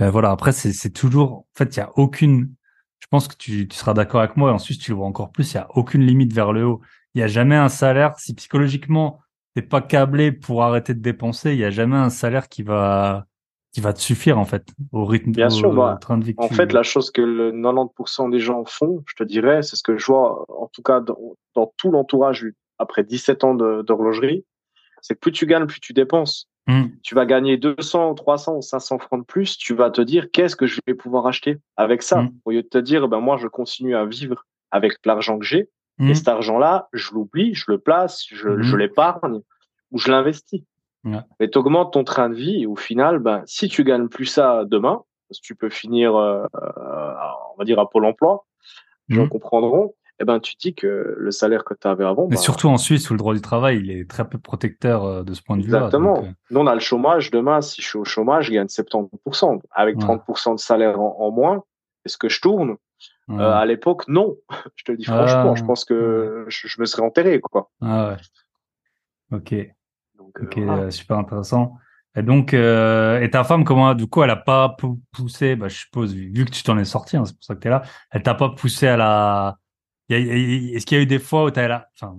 Euh, voilà. Après, c'est c'est toujours. En fait, il y a aucune. Je pense que tu, tu seras d'accord avec moi. Et en Suisse, tu le vois encore plus. Il y a aucune limite vers le haut. Il y a jamais un salaire. Si psychologiquement t'es pas câblé pour arrêter de dépenser, il y a jamais un salaire qui va qui va te suffire en fait au rythme Bien au, sûr, bah, train de vie. En fait, la chose que le 90% des gens font, je te dirais, c'est ce que je vois, en tout cas dans, dans tout l'entourage après 17 ans d'horlogerie, c'est que plus tu gagnes, plus tu dépenses. Hmm. Tu vas gagner 200, 300 ou 500 francs de plus, tu vas te dire qu'est-ce que je vais pouvoir acheter avec ça, Mm. au lieu de te dire ben moi je continue à vivre avec l'argent que j'ai Hmm. et cet argent-là, je l'oublie, je le place, je, Mhm. je l'épargne ou je l'investis. Ouais. Et tu augmentes ton train de vie et au final, ben, si tu gagnes plus ça demain, parce que tu peux finir, euh, euh, on va dire, à Pôle emploi, les gens Mhm. comprendront, eh ben, tu dis que le salaire que tu avais avant, Mais ben, surtout en Suisse où le droit du travail il est très peu protecteur euh, de ce point de vue-là. Exactement. donc, euh, Nous, on a le chômage. Demain, si je suis au chômage, je gagne 70%. Avec Ouais. 30% de salaire en, en moins, est-ce que je tourne? Euh, À l'époque, non. *laughs* je te le dis Ah, franchement. Je pense que je, je me serais enterré, quoi. Ah ouais. Ok. Donc, Ok, voilà. euh, super intéressant. Et donc, euh, et ta femme, comment, du coup, elle a pas pou- poussé, bah, je suppose, vu, que tu t'en es sorti, hein, c'est pour ça que tu es là, elle t'a pas poussé à la. Est-ce qu'il y a eu des fois où t'as la. Enfin,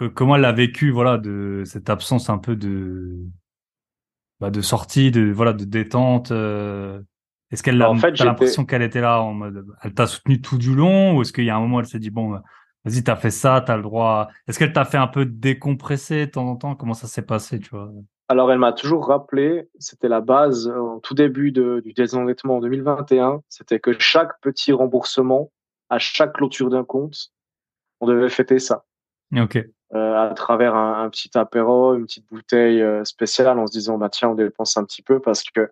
que- comment elle a vécu, voilà, de cette absence un peu de. Bah, de sortie, de, voilà, de détente euh, Est-ce qu'elle Bah, a en fait, t'as j'étais- l'impression qu'elle était là en mode. Elle t'a soutenu tout du long ou est-ce qu'il y a un moment, elle s'est dit, bon, bah, vas-y, t'as fait ça, t'as le droit. Est-ce qu'elle t'a fait un peu décompresser de temps en temps? Comment ça s'est passé, tu vois? Alors, elle m'a toujours rappelé, c'était la base euh, en tout début de, du désendettement en 2021, c'était que chaque petit remboursement, à chaque clôture d'un compte, on devait fêter ça. Ok. euh, à travers un, un petit apéro, une petite bouteille euh, spéciale en se disant bah tiens on dépense un petit peu parce que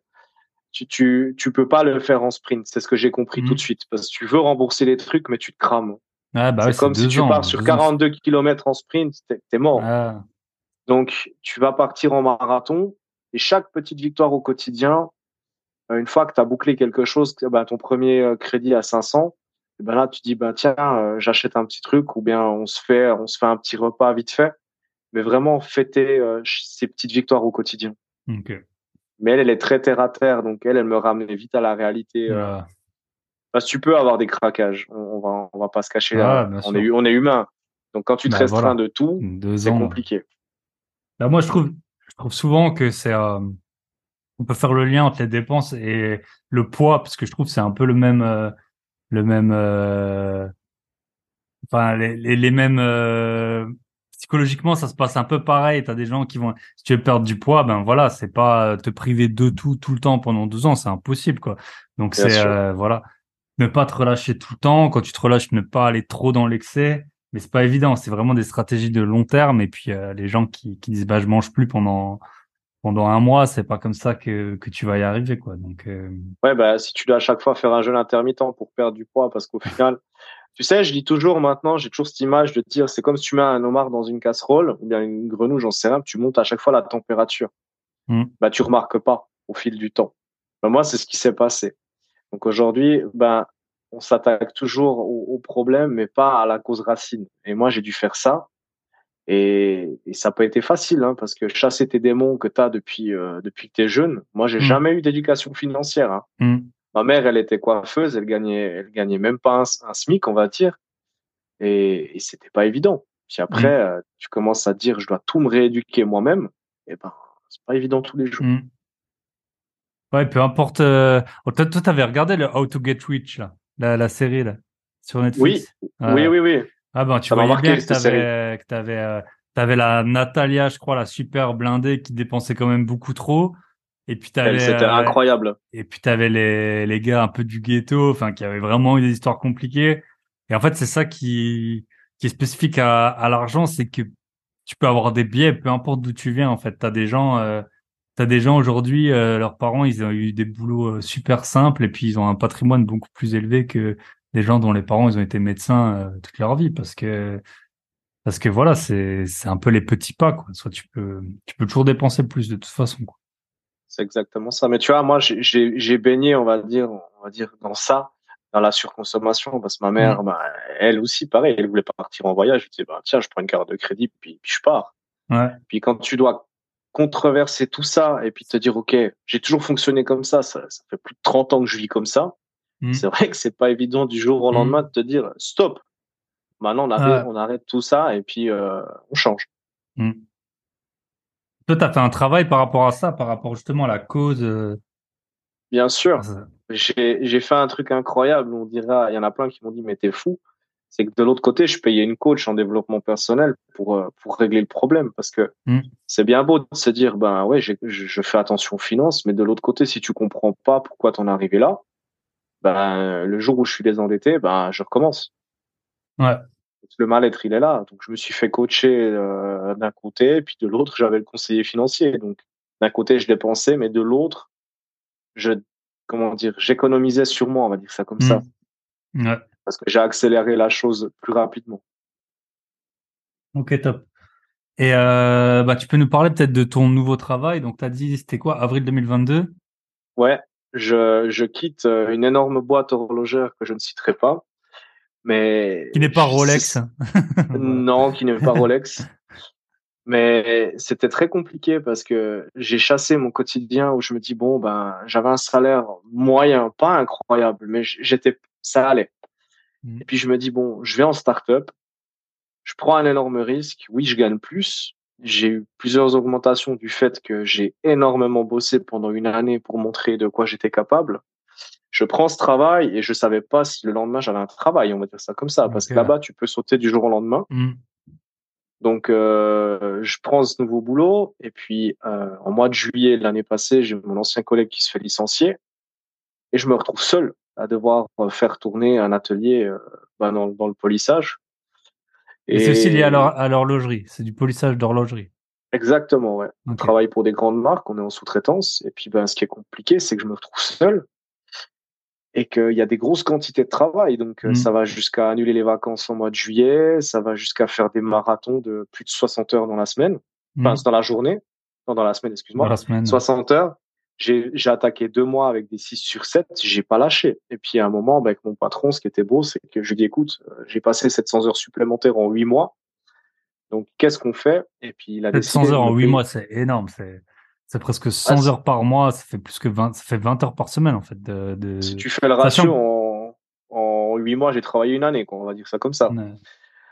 tu tu tu peux pas le faire en sprint. C'est ce que j'ai compris Mhm. tout de suite parce que tu veux rembourser les trucs mais tu te crames. Ah, bah ouais, c'est comme si tu pars sur deux ans. 42 km en sprint, t'es es mort. Ah, Donc tu vas partir en marathon et chaque petite victoire au quotidien, euh, une fois que tu as bouclé quelque chose, bah, ton premier euh, crédit à 500, et ben là tu dis bah tiens euh, j'achète un petit truc ou bien on se fait on se fait un petit repas vite fait, mais vraiment fêter euh, ces petites victoires au quotidien. ok. Mais elle elle est très terre à terre donc elle elle me ramenait vite à la réalité. euh, Ah, parce que tu peux avoir des craquages, on, on va on va pas se cacher là, bien on est on est humain. Donc quand tu te Bah, restreins voilà. de tout, c'est compliqué. Bah, moi, je trouve, je trouve souvent que c'est, euh, on peut faire le lien entre les dépenses et le poids, parce que je trouve que c'est un peu le même, euh, le même, euh, enfin, les, les, les mêmes, euh, psychologiquement, ça se passe un peu pareil. T'as des gens qui vont, si tu veux perdre du poids, ben voilà, c'est pas euh, te priver de tout tout le temps pendant deux ans, c'est impossible, quoi. Donc c'est, euh, voilà, ne pas te relâcher tout le temps. Quand tu te relâches, ne pas aller trop dans l'excès. Mais c'est pas évident. C'est vraiment des stratégies de long terme. Et puis euh, les gens qui, qui disent bah je mange plus pendant pendant un mois, c'est pas comme ça que que tu vas y arriver, quoi. Donc euh, Ouais, bah, si tu dois à chaque fois faire un jeûne intermittent pour perdre du poids, parce qu'au *laughs* final, tu sais, je dis toujours maintenant, j'ai toujours cette image de dire, c'est comme si tu mets un homard dans une casserole, ou bien une grenouille, j'en sais rien, tu montes à chaque fois la température. Mm. Bah, tu remarques pas au fil du temps. Bah, moi, c'est ce qui s'est passé. Donc aujourd'hui, ben, on s'attaque toujours au, au problème, mais pas à la cause racine. Et moi, j'ai dû faire ça. Et, et ça n'a pas été facile, hein, parce que chasser tes démons que tu as depuis, euh, depuis que tu es jeune, moi, j'ai Mm. jamais eu d'éducation financière. Hein. hmm. Ma mère, elle était coiffeuse, elle gagnait, elle gagnait même pas un, un SMIC, on va dire. Et, et c'était pas évident. Puis après, euh, tu commences à dire, je dois tout me rééduquer moi-même. Et ben, c'est pas évident tous les jours. Hmm. Ouais, peu importe. Euh... oh, toi, t'avais regardé le How to Get Rich là, la, la série là, sur Netflix? Ouais. Oui, oui, oui. Ah ben, tu Ça voyais bien que t'avais, que t'avais, euh, t'avais la Natalia, je crois, la super blindée qui dépensait quand même beaucoup trop. Et puis t'avais, c'était euh, incroyable. et puis t'avais les, les gars un peu du ghetto, enfin, qui avaient vraiment eu des histoires compliquées. Et en fait, c'est ça qui, qui est spécifique à, à l'argent, c'est que tu peux avoir des biais, peu importe d'où tu viens. En fait, t'as des gens, euh, t'as des gens aujourd'hui, euh, leurs parents, ils ont eu des boulots euh, super simples et puis ils ont un patrimoine beaucoup plus élevé que des gens dont les parents ils ont été médecins euh, toute leur vie parce que parce que voilà, c'est c'est un peu les petits pas quoi. Soit tu peux tu peux toujours dépenser plus de toute façon quoi. C'est exactement ça. Mais tu vois, moi, j'ai- baigné, on va dire, on va dire, dans ça, dans la surconsommation, parce que ma mère, bah, elle aussi, pareil, elle voulait partir en voyage. Je disais, bah, tiens, je prends une carte de crédit, puis, puis je pars. Ouais. Puis quand tu dois controverser tout ça et puis te dire, OK, j'ai toujours fonctionné comme ça, ça, ça fait plus de 30 ans que je vis comme ça. Mm. C'est vrai que c'est pas évident du jour au lendemain de te dire, stop. Maintenant, on arrête, Ouais. on arrête tout ça et puis euh, on change. Mm. Toi, tu as fait un travail par rapport à ça, par rapport justement à la cause. euh, Bien sûr. ça. j'ai j'ai fait un truc incroyable. On dira, il y en a plein qui m'ont dit, mais t'es fou. C'est que de l'autre côté, je payais une coach en développement personnel pour euh, pour régler le problème parce que Mm. c'est bien beau de se dire, ben ouais, je, je fais attention aux finances, mais de l'autre côté, si tu comprends pas pourquoi t'en es arrivé là, ben le jour où je suis désendetté, ben je recommence. Ouais. Le mal-être, il est là. Donc je me suis fait coacher euh, d'un côté, puis de l'autre, j'avais le conseiller financier. Donc d'un côté, je dépensais, mais de l'autre, je comment dire, j'économisais sur moi, on va dire ça comme ça Mm. Ouais. parce que j'ai accéléré la chose plus rapidement. Ok, top. Et euh, bah, tu peux nous parler peut-être de ton nouveau travail. Donc, tu as dit, c'était quoi, avril 2022 Ouais, je, je quitte euh, une énorme boîte horlogère que je ne citerai pas, mais Qui n'est pas Rolex. *laughs* Non, qui n'est pas Rolex. Mais c'était très compliqué parce que j'ai chassé mon quotidien où je me dis bon ben j'avais un salaire moyen, pas incroyable, mais j'étais ça allait. Mhm. Et puis je me dis bon, je vais en start-up, je prends un énorme risque. Oui, je gagne plus. J'ai eu plusieurs augmentations du fait que j'ai énormément bossé pendant une année pour montrer de quoi j'étais capable. Je prends ce travail et je savais pas si le lendemain j'avais un travail, on va dire ça comme ça, parce que là-bas tu peux sauter du jour au lendemain. Mm. Donc, euh, je prends ce nouveau boulot et puis euh, en mois de juillet de l'année passée, j'ai mon ancien collègue qui se fait licencier et je me retrouve seul à devoir euh, faire tourner un atelier euh, bah, dans, dans le polissage. Et c'est aussi lié à l'hor- à l'horlogerie. C'est du polissage d'horlogerie. Exactement, ouais. On travaille pour des grandes marques, on est en sous-traitance et puis ben ce qui est compliqué, c'est que je me retrouve seul et qu'il y a des grosses quantités de travail. Donc, euh, Mm. ça va jusqu'à annuler les vacances en mois de juillet, ça va jusqu'à faire des marathons de plus de 60 heures dans la semaine, enfin Mm. dans la journée, non dans la semaine, excuse-moi. Dans la semaine. 60 heures. J'ai j'ai attaqué deux mois avec des 6 sur 7, j'ai pas lâché. Et puis à un moment, bah, avec mon patron, ce qui était beau, c'est que je lui dis écoute, euh, j'ai passé 700 heures supplémentaires en 8 mois. Donc qu'est-ce qu'on fait? Et puis il a 700 décidé de heures en me 8 payer- mois, c'est énorme. C'est c'est presque 100 Ah, heures par mois. Ça fait plus que 20, ça fait 20 heures par semaine, en fait. De, de... Si tu fais le Sachant- ratio en en 8 mois, j'ai travaillé une année, quoi, on va dire ça comme ça. Ouais.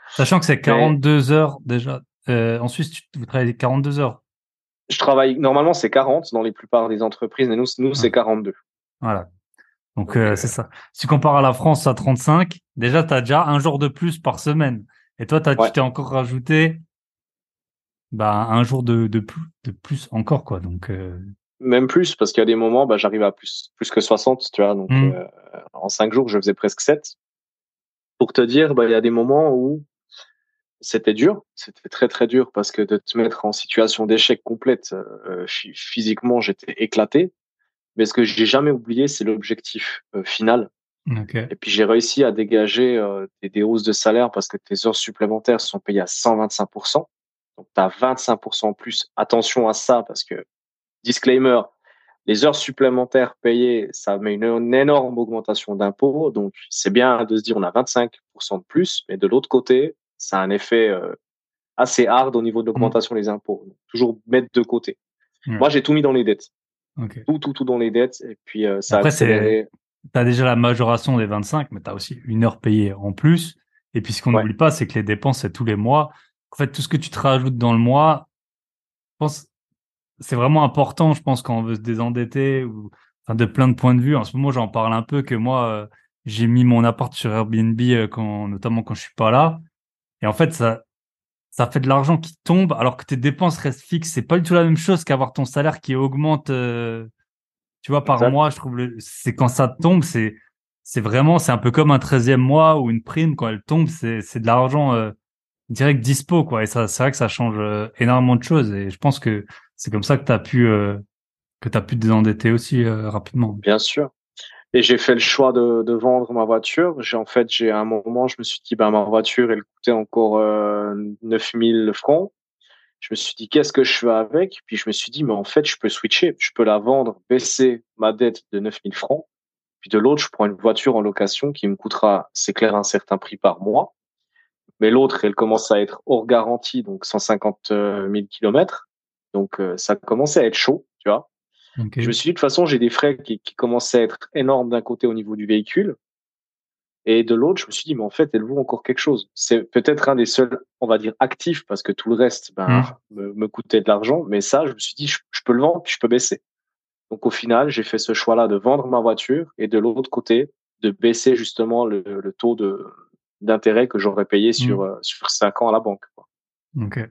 Sachant que c'est 42 heures déjà. Euh, en Suisse, tu, vous travaillez 42 heures. Je travaille normalement c'est 40 dans les plupart des entreprises, mais nous nous c'est Ouais. 42. Voilà. Donc, euh, euh, c'est ça. Si tu compares à la France à 35, déjà, tu as déjà un jour de plus par semaine. Et toi, Ouais. tu t'es encore rajouté bah, un jour de, de, plus, de plus encore. quoi. Donc, euh, Même plus parce qu'il y a des moments, bah, j'arrive à plus plus que 60, tu vois. Donc Mm. euh, en 5 jours, je faisais presque 7. Pour te dire, bah, il y a des moments où c'était dur, c'était très très dur parce que de te mettre en situation d'échec complète, euh, phy- physiquement, j'étais éclaté. Mais ce que j'ai jamais oublié, c'est l'objectif euh, final. ok. Et puis j'ai réussi à dégager euh, des, des hausses de salaire parce que tes heures supplémentaires sont payées à 125%. Donc tu as 25% en plus. Attention à ça parce que, disclaimer, les heures supplémentaires payées, ça met une, une énorme augmentation d'impôts. Donc c'est bien de se dire on a 25% de plus, mais de l'autre côté, ça a un effet euh, assez hard au niveau de l'augmentation des impôts. Donc, toujours mettre de côté. Moi j'ai tout mis dans les dettes, tout tout tout dans les dettes et puis euh, ça Après, a accéléré. Tu as déjà la majoration des 25, mais tu as aussi une heure payée en plus. Et puis, ce qu'on Ouais. n'oublie pas, c'est que les dépenses, c'est tous les mois. En fait, tout ce que tu te rajoutes dans le mois, je pense, c'est vraiment important, je pense, quand on veut se désendetter ou enfin, de plein de points de vue. En ce moment, j'en parle un peu que moi, euh, j'ai mis mon appart sur Airbnb, euh, quand, notamment quand je suis pas là. Et en fait, ça, ça fait de l'argent qui tombe alors que tes dépenses restent fixes. C'est pas du tout la même chose qu'avoir ton salaire qui augmente, euh, tu vois, par Exact. mois. Je trouve le, c'est quand ça tombe, c'est, c'est vraiment, c'est un peu comme un 13e mois ou une prime quand elle tombe, c'est, c'est de l'argent, euh, direct dispo, quoi. Et ça, c'est vrai que ça change euh, énormément de choses. Et je pense que c'est comme ça que tu as pu, euh, que tu pu te désendetter aussi euh, rapidement. Bien sûr. Et j'ai fait le choix de, de vendre ma voiture. J'ai en fait, j'ai un moment, je me suis dit, ben ma voiture, elle coûtait encore euh, 9000 francs. Je me suis dit, qu'est-ce que je fais avec? Puis je me suis dit, mais en fait, je peux switcher. Je peux la vendre, baisser ma dette de 9000 francs. Puis de l'autre, je prends une voiture en location qui me coûtera, c'est clair, un certain prix par mois. Mais l'autre, elle commence à être hors garantie, donc 150 000 kilomètres. Donc, euh, ça commençait à être chaud, tu vois. Je me suis dit, de toute façon, j'ai des frais qui, qui commençaient à être énormes d'un côté au niveau du véhicule. Et de l'autre, je me suis dit, mais en fait, elle vaut encore quelque chose. C'est peut-être un des seuls, on va dire, actifs, parce que tout le reste, ben, mmh. me, me, coûtait de l'argent. Mais ça, je me suis dit, je, peux le vendre, puis je peux baisser. Donc, au final, j'ai fait ce choix-là de vendre ma voiture et de l'autre côté, de baisser justement le, le taux de, d'intérêt que j'aurais payé sur, mmh. euh, sur 5 ans à la banque. Quoi. Ok.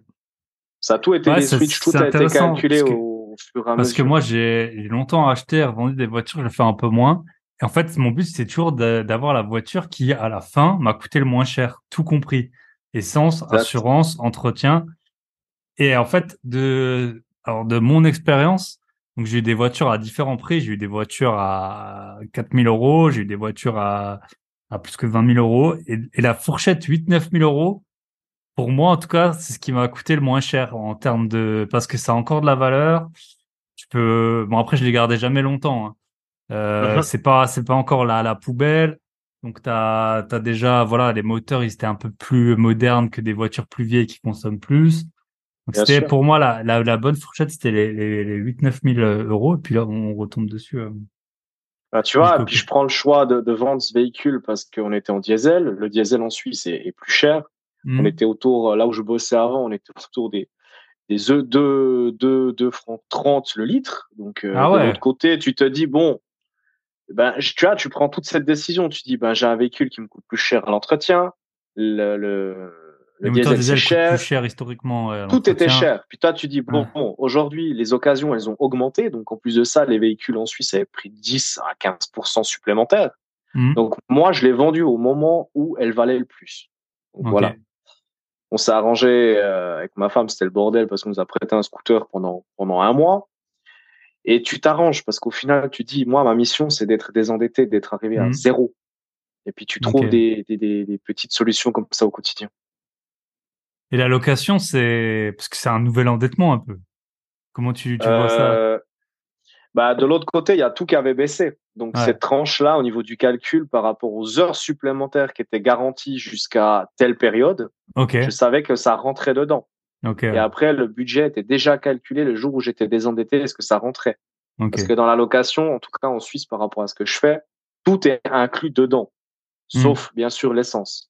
Ça a tout été des switches, tout a été calculé au, fur et à mesure. Parce que moi, j'ai longtemps acheté et revendu des voitures, je le fais un peu moins. Et en fait, mon but, c'est toujours d'avoir la voiture qui, à la fin, m'a coûté le moins cher, tout compris. Essence, assurance, entretien. Et en fait, de, alors de mon expérience, donc j'ai eu des voitures à différents prix. J'ai eu des voitures à 4000 euros, j'ai eu des voitures à, à plus que 20 000 euros. Et, et la fourchette 8-9 000 euros, pour moi, en tout cas, c'est ce qui m'a coûté le moins cher en termes de, parce que ça a encore de la valeur. Tu peux, bon, après, je les gardais jamais longtemps. Hein. Euh, uh-huh. c'est pas, c'est pas encore la, la poubelle. Donc, t'as, t'as déjà, voilà, les moteurs, ils étaient un peu plus modernes que des voitures plus vieilles qui consomment plus. Donc, c'était, pour moi, la, la, la, bonne fourchette, c'était les, les, les 8, 9 000 euros. Et puis là, on retombe dessus. Euh. Bah, tu vois, et puis je prends le choix de, de vendre ce véhicule parce qu'on était en diesel. Le diesel en Suisse est, est plus cher. On mmh. était autour, là où je bossais avant, on était autour des, des 2, 2, 2 francs 30 le litre. Donc, euh, ah de l'autre côté, tu te dis, bon, ben, tu vois, tu prends toute cette décision. Tu dis, ben, j'ai un véhicule qui me coûte plus cher à l'entretien. Le, le, le diesel, c'est cher. Plus cher historiquement. Tout était cher. Puis toi, tu dis, bon, bon aujourd'hui, les occasions, elles ont augmenté. Donc, en plus de ça, les véhicules en Suisse avaient pris 10 à 15% supplémentaires. Mmh. Donc, moi, je l'ai vendu au moment où elle valait le plus. Donc, voilà on s'est arrangé euh, avec ma femme, c'était le bordel parce qu'on nous a prêté un scooter pendant pendant un mois. Et tu t'arranges parce qu'au final, tu dis, moi, ma mission, c'est d'être désendetté, d'être arrivé à mmh. zéro. Et puis tu trouves des, des, des, petites solutions comme ça au quotidien. Et la location, c'est parce que c'est un nouvel endettement un peu. Comment tu, tu vois ça? Euh, bah, de l'autre côté, il y a tout qui avait baissé. Donc cette tranche-là, au niveau du calcul, par rapport aux heures supplémentaires qui étaient garanties jusqu'à telle période, je savais que ça rentrait dedans. Et après, le budget était déjà calculé le jour où j'étais désendetté, est-ce que ça rentrait? Parce que dans la location, en tout cas en Suisse, par rapport à ce que je fais, tout est inclus dedans, hmm. sauf bien sûr l'essence.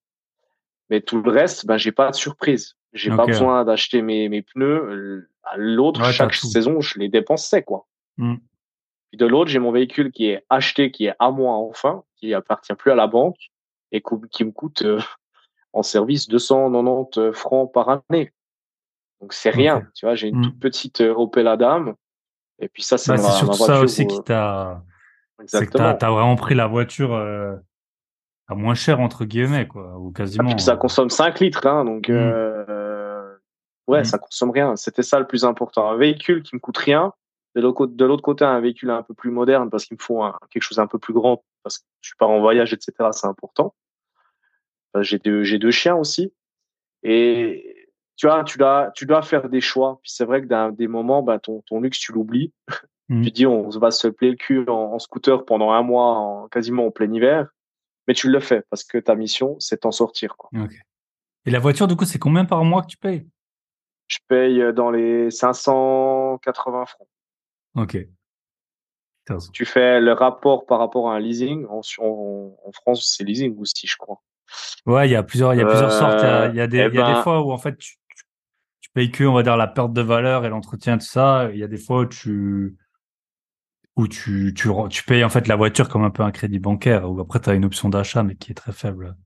Mais tout le reste, ben j'ai pas de surprise. J'ai pas besoin d'acheter mes, mes pneus. L'autre, chaque saison, je les dépensais quoi. Hmm. Puis de l'autre, j'ai mon véhicule qui est acheté, qui est à moi enfin, qui appartient plus à la banque et qui me coûte euh, *laughs* en service 290 francs par année. Donc c'est rien, tu vois. J'ai une mmh. toute petite euh, Opel Adam et puis ça c'est bah, surtout ça aussi qui t'a. Exactement. T'as as vraiment pris la voiture euh, à moins cher entre guillemets quoi, ou quasiment. Et puis ça consomme 5 litres, hein, donc mmh. euh, ouais, mmh. ça consomme rien. C'était ça le plus important. Un véhicule qui me coûte rien de l'autre côté, un véhicule un peu plus moderne parce qu'il me faut quelque chose un peu plus grand parce que je pars en voyage, etc. C'est important. J'ai deux, j'ai deux chiens aussi. Et tu vois, tu dois, tu dois faire des choix. Puis c'est vrai que dans des moments, bah, ton, ton luxe, tu l'oublies. Mmh. Tu dis, on va se plaire le cul en, scooter pendant un mois, en, quasiment en plein hiver. Mais tu le fais parce que ta mission, c'est t'en sortir. Quoi. Et la voiture, du coup, c'est combien par mois que tu payes? Je paye dans les 580 francs. Ok. Tu fais le rapport par rapport à un leasing? En, en, France, c'est leasing aussi, je crois. Ouais, il y a plusieurs, il y a plusieurs sortes. Il y a, des, eh il y a des ben fois où en fait tu, tu, payes que, on va dire, la perte de valeur et l'entretien, tout ça. Il y a des fois où tu, où tu, tu, tu payes en fait la voiture comme un peu un crédit bancaire, ou après tu as une option d'achat mais qui est très faible.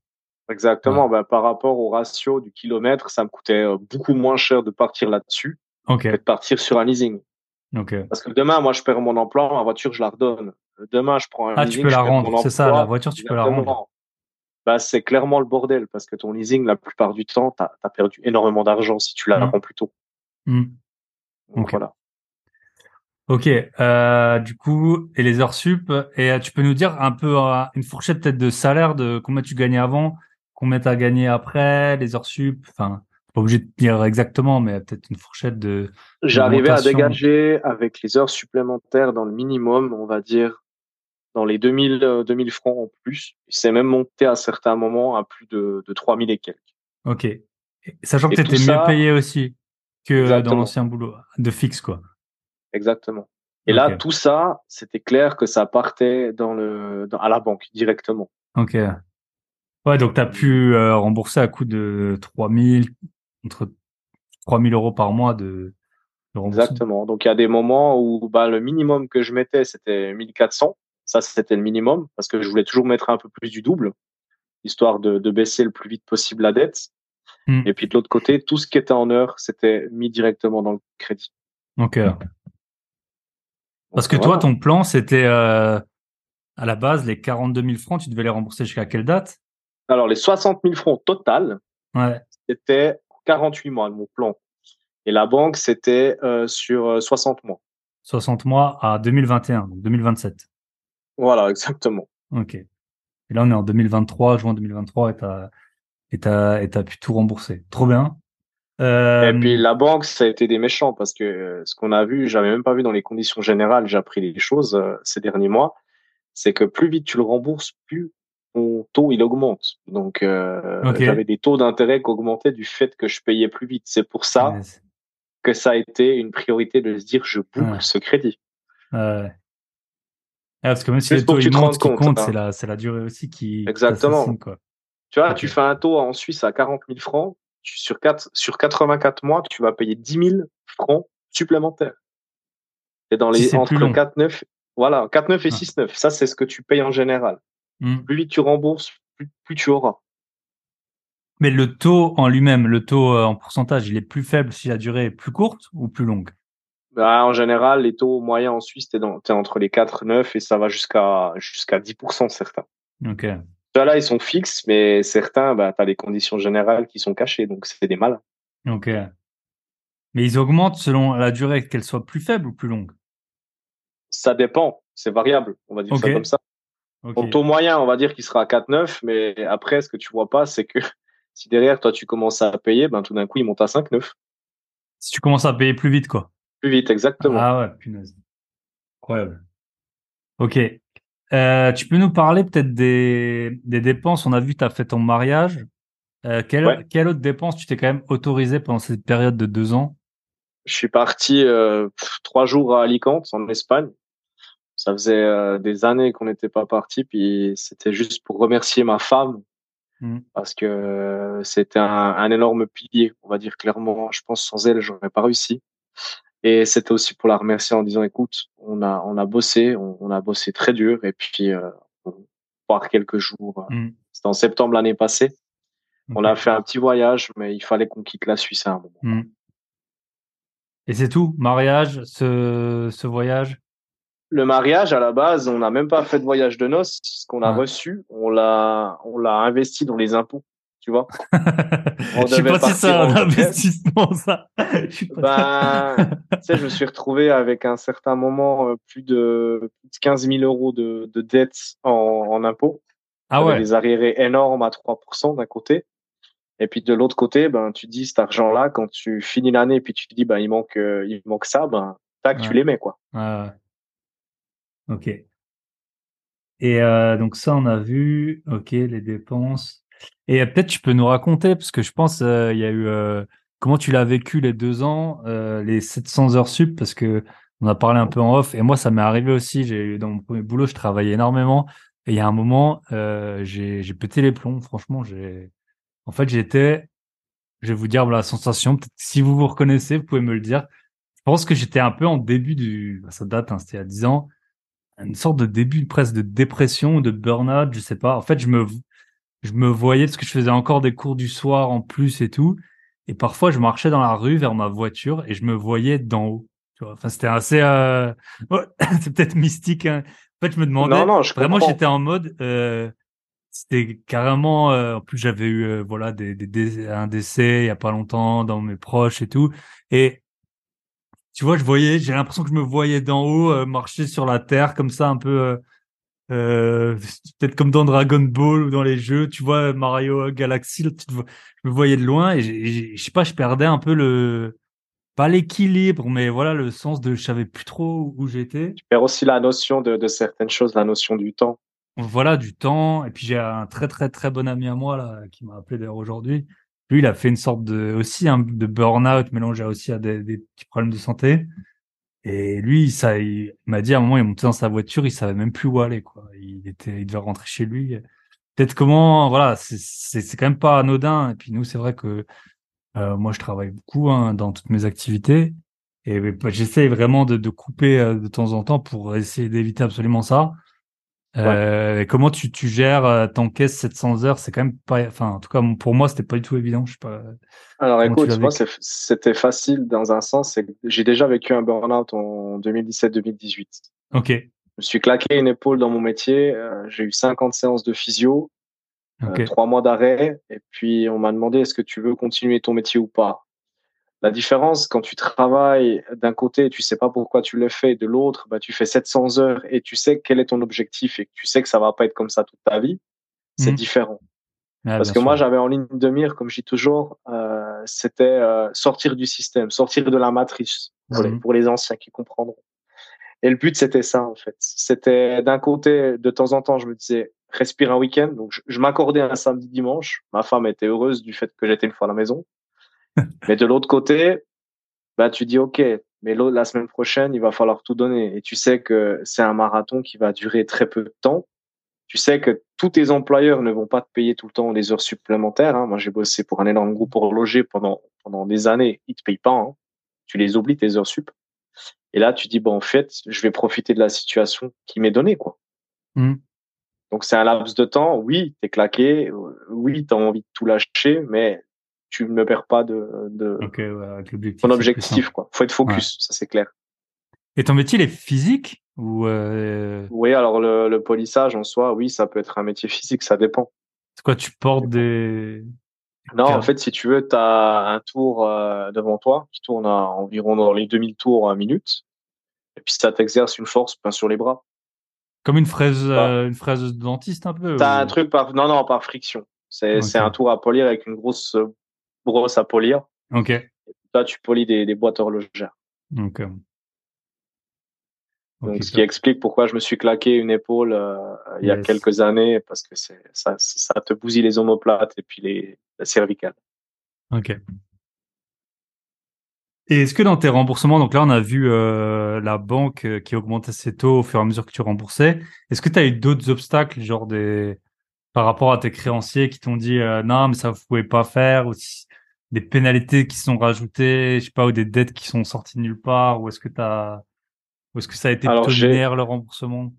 Exactement. Ben, par rapport au ratio du kilomètre, ça me coûtait euh, beaucoup moins cher de partir là-dessus que de partir sur un leasing. Parce que demain, moi, je perds mon emploi, ma voiture, je la redonne. Demain, je prends un ah, leasing. Ah, tu peux la rendre, c'est ça, la voiture, tu peux la rendre. Bah, c'est clairement le bordel parce que ton leasing, la plupart du temps, tu as, perdu énormément d'argent si tu la mmh. rends plus tôt. Mmh. Donc voilà. Ok, euh, du coup, et les heures sup, et euh, tu peux nous dire un peu euh, une fourchette peut-être de salaire de combien tu gagnais avant, combien tu as gagné après, les heures sup, enfin pas obligé de dire exactement, mais peut-être une fourchette de. J'arrivais à dégager avec les heures supplémentaires dans le minimum, on va dire, dans les 2000, 2000 euh, francs en plus. C'est même monté à certains moments à plus de, de 3000 et quelques. Ok. Sachant que tu étais mieux payé aussi. que dans l'ancien boulot de fixe quoi. Exactement. Et là, tout ça, c'était clair que ça partait dans le, dans- à la banque directement. Ok. Ouais, donc tu as pu euh, rembourser à coût de 3000, entre 3000 euros par mois de, de remboursement. Exactement. Donc, il y a des moments où bah, le minimum que je mettais, c'était 1400. Ça, c'était le minimum parce que je voulais toujours mettre un peu plus du double, histoire de, de baisser le plus vite possible la dette. Hmm. Et puis de l'autre côté, tout ce qui était en heure, c'était mis directement dans le crédit. Ok. Parce que toi, ton plan, c'était euh, à la base, les 42 000 francs, tu devais les rembourser jusqu'à quelle date? Alors, les 60 000 francs total, Ouais. c'était 48 mois, mon plan. Et la banque, c'était euh, sur euh, 60 mois. 60 mois à 2021, donc 2027. Voilà, exactement. Ok. Et là, on est en 2023, juin 2023, et t'as, et t'as, et t'as pu tout rembourser. Trop bien. Euh, Et puis la banque, ça a été des méchants parce que euh, ce qu'on a vu, j'avais même pas vu dans les conditions générales, j'ai appris les choses euh, ces derniers mois, c'est que plus vite tu le rembourses, plus ton taux il augmente. Donc euh, j'avais des taux d'intérêt qui augmentaient du fait que je payais plus vite. C'est pour ça yes. que ça a été une priorité de se dire je boucle Ouais. ce crédit. Ouais. Ah, parce que même si les taux ils tu te montent, compte, compte, hein. c'est la, la durée aussi qui Exactement. quoi. Tu vois, tu fais un taux en Suisse à 40 000 francs, tu, sur, 4, sur 84 mois, tu vas payer 10 000 francs supplémentaires. Et dans les entre plus long. 4, 9, voilà, 4, 9 et Ah. 6, 9. Ça, c'est ce que tu payes en général. Hmm. Plus vite tu rembourses, plus, plus tu auras. Mais le taux en lui-même, le taux euh, en pourcentage, il est plus faible si la durée est plus courte ou plus longue? Bah, en général, les taux moyens en Suisse, dans, t'es entre les 4, 9 et ça va jusqu'à, jusqu'à 10% certains. Ok. Ceux-là, ils sont fixes, mais certains, bah, t'as les conditions générales qui sont cachées, donc c'est des malins. Ok. Mais ils augmentent selon la durée, qu'elle soit plus faible ou plus longue? Ça dépend, c'est variable, on va dire ça comme ça. Ok. Ton taux moyen, on va dire qu'il sera à 4,9, mais après, ce que tu vois pas, c'est que *laughs* si derrière, toi, tu commences à payer, ben, tout d'un coup, il monte à 5,9. Si tu commences à payer plus vite, quoi. Plus vite, exactement. Ah ouais, punaise. Incroyable. Ok. Euh, tu peux nous parler peut-être des, des dépenses? On a vu que tu as fait ton mariage. Euh, quelle, Ouais. quelle autre dépense tu t'es quand même autorisé pendant cette période de deux ans? Je suis parti euh, trois jours à Alicante, en Espagne. Ça faisait euh, des années qu'on n'était pas parti, puis c'était juste pour remercier ma femme, Mhm. parce que euh, c'était un, un énorme pilier, on va dire clairement. Je pense sans elle, j'aurais pas réussi. Et c'était aussi pour la remercier en disant, écoute, on a on a bossé, on, on a bossé très dur, et puis euh, on part quelques jours. Hmm. C'était en septembre l'année passée. On a fait un petit voyage, mais il fallait qu'on quitte la Suisse à un moment. Hmm. Et c'est tout? Mariage, ce, ce voyage? Le mariage, à la base, on n'a même pas fait de voyage de noces. Ce qu'on a reçu, on l'a, on l'a investi dans les impôts. Tu vois *laughs* On Je sais pas si c'est un investissement, ça. *laughs* Je suis pas Ben, tu sais, je me suis retrouvé avec un certain moment euh, plus de, plus de 15 000 euros de, de dettes en, en impôts. Ah ouais. Des arriérés énormes à 3% d'un côté. Et puis de l'autre côté, ben, tu dis cet argent-là, quand tu finis l'année, puis tu te dis, ben, il manque, euh, il manque ça, ben, tac, tu les mets, quoi. Ah ouais. Ok. Et euh, donc ça, on a vu, ok, les dépenses. Et euh, peut-être tu peux nous raconter, parce que je pense euh, il y a eu euh, comment tu l'as vécu les deux ans, les 700 heures sup, parce que on a parlé un peu en off. Et moi, ça m'est arrivé aussi. J'ai dans mon premier boulot, je travaillais énormément. Et il y a un moment, j'ai pété les plombs. Franchement, j'ai en fait j'étais, je vais vous dire la sensation. Si vous vous reconnaissez, vous pouvez me le dire. Je pense que j'étais un peu en début du, bah, ça date, hein, c'était il y a 10 ans, une sorte de début presque de dépression, de burn-out, je sais pas. En fait, je me, je me voyais parce que je faisais encore des cours du soir en plus et tout. Et parfois, je marchais dans la rue vers ma voiture et je me voyais d'en haut. Tu vois, enfin, c'était assez, euh... *laughs* *laughs* c'est peut-être mystique. Hein. En fait, je me demandais. Non, non, je Vraiment, j'étais en mode, euh, c'était carrément. euh, en plus, j'avais eu euh, voilà des, des, des- un décès il y a pas longtemps dans mes proches et tout. Et tu vois, je voyais, j'ai l'impression que je me voyais d'en haut euh, marcher sur la terre comme ça, un peu. Euh, peut-être comme dans Dragon Ball ou dans les jeux, tu vois Mario Galaxy, là, tu te vois- je me voyais de loin et je sais pas, je perdais un peu le pas l'équilibre, mais voilà le sens de je savais plus trop où j'étais. Tu perds aussi la notion de, de certaines choses, la notion du temps. voilà du temps et puis j'ai un très très très bon ami à moi là qui m'a appelé d'ailleurs aujourd'hui lui, il a fait une sorte de aussi un de burn-out mélangé aussi à des, des, petits problèmes de santé. Et lui, ça, il m'a dit à un moment, il est monté dans sa voiture, il savait même plus où aller, quoi. Il était, il devait rentrer chez lui. Peut-être comment, voilà, c'est, quand même pas anodin. Et puis nous, c'est vrai que euh, moi, je travaille beaucoup hein, dans toutes mes activités. Et bah, j'essaie vraiment de, de couper euh, de temps en temps pour essayer d'éviter absolument ça. Euh, Comment tu, tu gères euh, ton caisse 700 heures? C'est quand même pas, enfin, en tout cas pour moi, c'était pas du tout évident. Je sais pas. Alors écoute, moi c'était facile dans un sens, c'est que j'ai déjà vécu un burn-out en 2017-2018. Ok. Je me suis claqué une épaule dans mon métier. Euh, j'ai eu 50 séances de physio, trois mois d'arrêt, et puis on m'a demandé est-ce que tu veux continuer ton métier ou pas? La différence, quand tu travailles d'un côté, tu sais pas pourquoi tu le fais, de l'autre, bah, tu fais 700 heures et tu sais quel est ton objectif et tu sais que ça va pas être comme ça toute ta vie, c'est mmh. différent. Parce que moi, j'avais en ligne de mire, comme je dis toujours, euh, c'était euh, sortir du système, sortir de la matrice pour, les, mmh. pour les anciens qui comprendront. Et le but, c'était ça, en fait. C'était d'un côté, de temps en temps, je me disais, respire un week-end. Donc, je, je m'accordais un samedi, dimanche. Ma femme était heureuse du fait que j'étais une fois à la maison. Mais de l'autre côté, bah, tu dis, OK, mais la semaine prochaine, il va falloir tout donner. Et tu sais que c'est un marathon qui va durer très peu de temps. Tu sais que tous tes employeurs ne vont pas te payer tout le temps des heures supplémentaires. Hein. Moi, j'ai bossé pour un énorme groupe horloger pendant, pendant des années. Ils te payent pas. Hein. Tu les oublies, tes heures sup. Et là, tu dis, bon, en fait, je vais profiter de la situation qui m'est donnée, quoi. Mmh. Donc, c'est un laps de temps. Oui, t'es claqué. Oui, t'as envie de tout lâcher, mais tu ne perds pas de, de ton objectif. Quoi. Faut être focus, ça c'est clair. Et ton métier, il est physique ou euh... Oui, alors le, le, polissage en soi, oui, ça peut être un métier physique, ça dépend. C'est quoi, tu portes des... Non, en fait, si tu veux, tu as un tour euh, devant toi qui tourne à environ dans les 2000 tours à minute. Et puis ça t'exerce une force plein sur les bras. Comme une fraise, euh, une fraise de dentiste un peu T'as un truc par... Non, non, par friction. C'est un tour à polir avec une grosse brosse à polir. Ok. là, tu polis des, des boîtes horlogères. Ok. Donc, ce qui explique pourquoi je me suis claqué une épaule euh, il y a quelques années, parce que c'est ça, ça te bousille les omoplates et puis les, la cervicale. Ok. Et est-ce que dans tes remboursements, donc là on a vu euh, la banque euh, qui augmentait ses taux au fur et à mesure que tu remboursais, est-ce que tu as eu d'autres obstacles, genre des par rapport à tes créanciers qui t'ont dit non mais ça vous pouvez pas faire, ou des pénalités qui sont rajoutées, je sais pas, ou des dettes qui sont sorties de nulle part, ou est-ce que t'as, ou est-ce que ça a été plutôt linéaire le remboursement?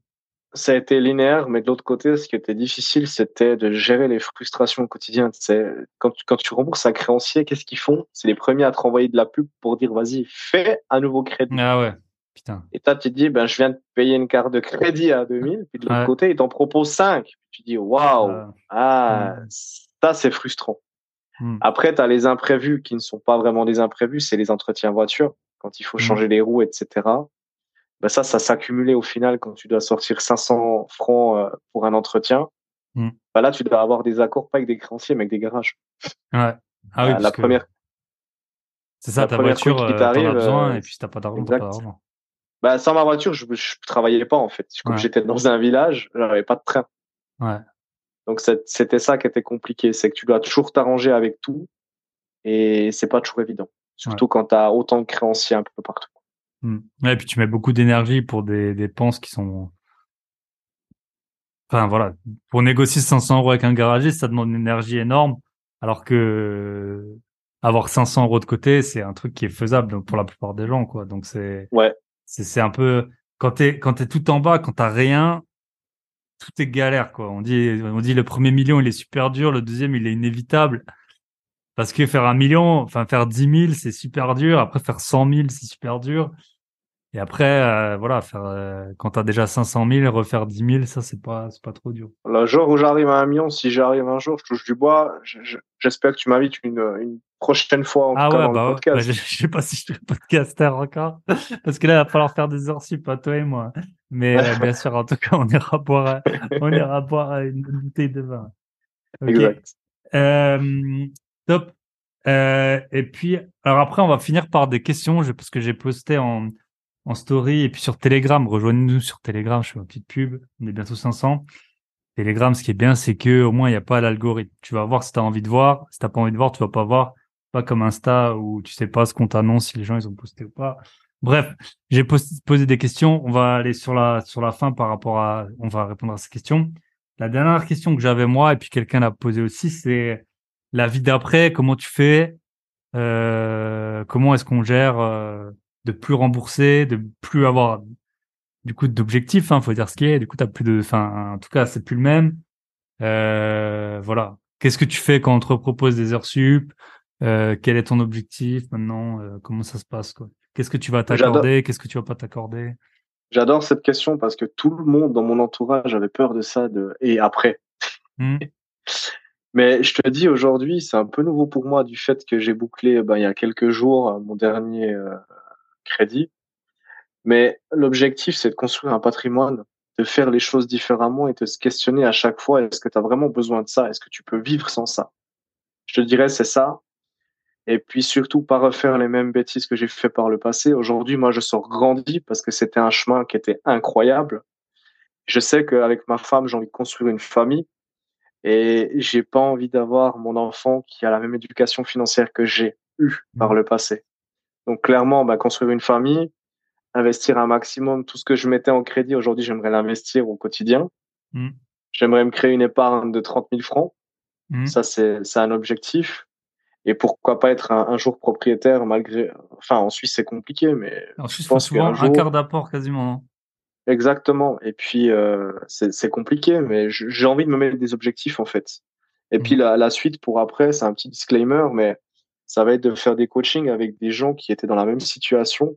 Ça a été linéaire, mais de l'autre côté, ce qui était difficile, c'était de gérer les frustrations au quotidien. C'est quand tu, quand tu rembourses un créancier, qu'est-ce qu'ils font? C'est les premiers à te renvoyer de la pub pour dire vas-y, fais un nouveau crédit. Ah ouais. Putain. Et toi, tu te dis, ben, je viens de payer une carte de crédit à 2000, puis de l'autre côté, ils t'en proposent 5. Tu te dis, waouh, ah, ça, c'est frustrant. Hmm. Après, tu as les imprévus qui ne sont pas vraiment des imprévus, c'est les entretiens voiture, quand il faut hmm. changer les roues, etc. Ben ça, ça s'accumulait au final quand tu dois sortir 500 francs euh, pour un entretien. Hmm. Ben là, tu dois avoir des accords pas avec des créanciers, mais avec des garages. Ouais. Ah oui, la première. C'est ça, ta voiture, qui euh, t'arrive, besoin, euh, et puis si t'as pas d'argent, t'as pas d'argent. Bah, sans ma voiture, je, je travaillais pas en fait. Comme j'étais dans un village, j'avais pas de train. Ouais. Donc c'était ça qui était compliqué, c'est que tu dois toujours t'arranger avec tout et c'est pas toujours évident. Surtout quand tu as autant de créanciers un peu partout. Mmh. et puis tu mets beaucoup d'énergie pour des dépenses qui sont. Enfin voilà, pour négocier 500 euros avec un garagiste, ça demande une énergie énorme, alors que avoir 500 euros de côté, c'est un truc qui est faisable pour la plupart des gens, quoi. Donc c'est. Ouais. C'est un peu quand t'es quand t'es tout en bas, quand t'as rien, tout est galère quoi. On dit on dit le premier million il est super dur, le deuxième il est inévitable parce que faire un million, enfin faire 10 000 c'est super dur, après faire 100 000 c'est super dur. Et après, euh, voilà, faire euh, quand t'as déjà 500 000, refaire 10 000, ça c'est pas c'est pas trop dur. Le jour où j'arrive à un million, si j'arrive un jour, je touche du bois. J'espère que tu m'invites une, une prochaine fois en ah ouais, dans bah le podcast. *laughs* je, sais pas si je suis podcaster encore, parce que là il va falloir faire des heures sup, pas toi et moi. Mais euh, bien sûr, en tout cas, on ira boire, on ira boire une bouteille de vin. Exact. Euh, top. Euh, et puis, alors après, on va finir par des questions, parce que j'ai posté en, en story et puis sur Telegram. Rejoignez-nous sur Telegram, je fais ma petite pub. On est bientôt 500. Telegram, ce qui est bien, c'est que au moins il n'y a pas l'algorithme. Tu vas voir si tu as envie de voir. Si t'as pas envie de voir, tu vas pas voir. Pas comme Insta où tu sais pas ce qu'on t'annonce si les gens ils ont posté ou pas. Bref, j'ai posé des questions. On va aller sur la sur la fin par rapport à. On va répondre à ces questions. La dernière question que j'avais moi et puis quelqu'un l'a posé aussi, c'est la vie d'après. Comment tu fais euh, Comment est-ce qu'on gère euh, de plus rembourser, de plus avoir du coup d'objectifs hein, Faut dire ce qui est. Du coup, t'as plus de. Enfin, en tout cas, c'est plus le même. Euh, voilà. Qu'est-ce que tu fais quand on te propose des heures sup? Euh, Quel est ton objectif maintenant? Euh, Comment ça se passe quoi? Qu'est-ce que tu vas t'accorder? Qu'est-ce que tu vas pas t'accorder? J'adore cette question parce que tout le monde dans mon entourage avait peur de ça de et après. Mmh. *laughs* Mais je te dis aujourd'hui, c'est un peu nouveau pour moi du fait que j'ai bouclé ben, il y a quelques jours mon dernier crédit. Mais l'objectif, c'est de construire un patrimoine, de faire les choses différemment et de se questionner à chaque fois est-ce que tu as vraiment besoin de ça? Est-ce que tu peux vivre sans ça? Je te dirais c'est ça et puis surtout pas refaire les mêmes bêtises que j'ai fait par le passé. Aujourd'hui, moi, je sors grandi parce que c'était un chemin qui était incroyable. Je sais qu'avec ma femme, j'ai envie de construire une famille et j'ai pas envie d'avoir mon enfant qui a la même éducation financière que j'ai eu par le passé. Donc clairement, bah, construire une famille, investir un maximum, tout ce que je mettais en crédit aujourd'hui, j'aimerais l'investir au quotidien. Mmh. J'aimerais me créer une épargne de 30 000 francs. Mmh. Ça, c'est un objectif. Et pourquoi pas être un, jour propriétaire malgré. Enfin, en Suisse, c'est compliqué, mais. En Suisse, c'est souvent un, quart d'apport quasiment. Exactement. Et puis, euh, c'est compliqué, mais j'ai envie de me mettre des objectifs, en fait. Et puis, mmh. la, la suite pour après, c'est un petit disclaimer, mais ça va être de faire des coachings avec des gens qui étaient dans la même situation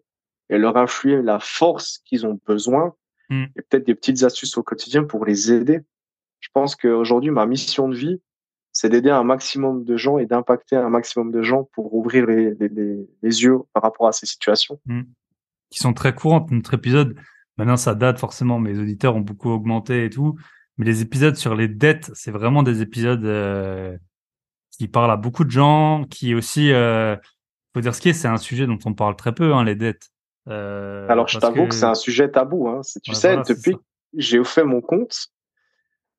et leur influer la force qu'ils ont besoin mmh. et peut-être des petites astuces au quotidien pour les aider. Je pense qu'aujourd'hui, ma mission de vie, c'est d'aider un maximum de gens et d'impacter un maximum de gens pour ouvrir les, les, les, yeux par rapport à ces situations. Mmh. Qui sont très courantes. Notre épisode, maintenant ça date forcément, mes auditeurs ont beaucoup augmenté et tout. Mais les épisodes sur les dettes, c'est vraiment des épisodes euh, qui parlent à beaucoup de gens, qui aussi, euh, faut dire ce qui est, c'est un sujet dont on parle très peu, hein, les dettes. Euh, Alors je t'avoue que, c'est un sujet tabou. Hein. Tu sais, depuis j'ai fait mon compte,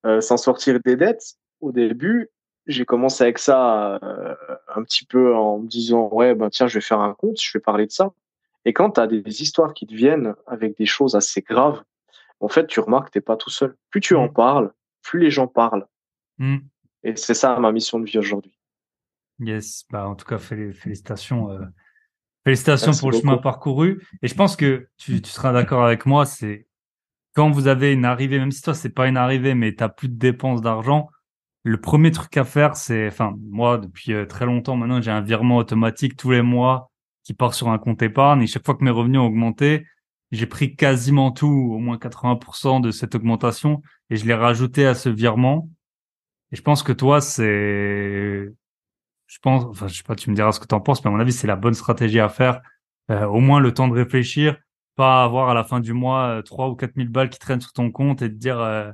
euh, sans sortir des dettes, au début, j'ai commencé avec ça euh, un petit peu en me disant ouais ben tiens je vais faire un compte, je vais parler de ça. Et quand tu as des, histoires qui te viennent avec des choses assez graves, en fait tu remarques que t'es pas tout seul. Plus tu en mmh. parles, plus les gens parlent. Mmh. Et c'est ça ma mission de vie aujourd'hui. Yes, bah en tout cas félicitations, euh, félicitations pour le chemin parcouru. Et je pense que tu, tu seras d'accord avec moi, c'est quand vous avez une arrivée, même si toi c'est pas une arrivée, mais tu plus de dépenses d'argent, le premier truc à faire, c'est, enfin, moi, depuis euh, très longtemps maintenant, j'ai un virement automatique tous les mois qui part sur un compte épargne. Et chaque fois que mes revenus ont augmenté, j'ai pris quasiment tout, au moins 80% de cette augmentation, et je l'ai rajouté à ce virement. Et je pense que toi, c'est, je pense, enfin, je sais pas, tu me diras ce que tu en penses, mais à mon avis, c'est la bonne stratégie à faire. Euh, au moins le temps de réfléchir, pas avoir à la fin du mois 3 euh, ou 4 000 balles qui traînent sur ton compte et te dire, ah,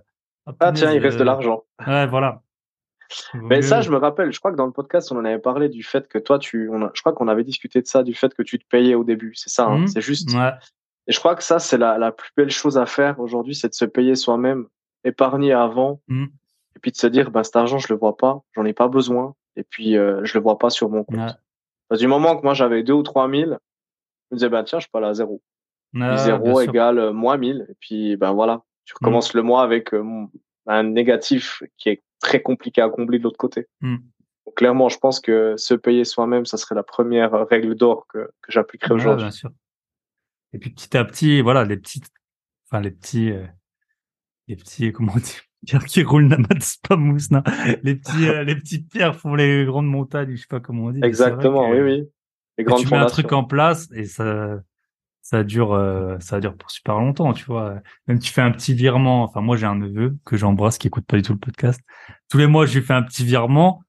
ah tiens, il reste de l'argent. Ouais, voilà. *laughs* Mais ça, je me rappelle, je crois que dans le podcast, on en avait parlé du fait que toi, tu, on je crois qu'on avait discuté de ça, du fait que tu te payais au début. C'est ça, hein, mmh. c'est juste. Et je crois que ça, c'est la, la plus belle chose à faire aujourd'hui, c'est de se payer soi-même, épargner avant, mmh. Puis de se dire, ben, cet argent, je le vois pas, j'en ai pas besoin, et puis euh, je le vois pas sur mon compte. Parce du moment que moi, j'avais deux ou trois mille, je me disais, ben tiens, je suis pas là à zéro. zéro égale euh, moins mille, et puis ben voilà, tu mmh. recommences le mois avec euh, un négatif qui est très compliqué à combler de l'autre côté. Hmm. clairement, je pense que se payer soi-même, ça serait la première règle d'or que, que j'appliquerai aujourd'hui. Bien sûr. Et puis petit à petit, voilà, les petits, enfin les petits, euh, les petits, comment dire, qui roulent pas mousse, non. Les petits, euh, les petites pierres font les grandes montagnes, je sais pas comment on dit. Exactement, oui, oui. Les grandes tu mets un truc en place et ça, ça dure euh, ça dure pour super longtemps tu vois. Même tu fais un petit virement enfin moi j'ai un neveu que j'embrasse qui écoute pas du tout le podcast. Tous les mois je lui fais un petit virement.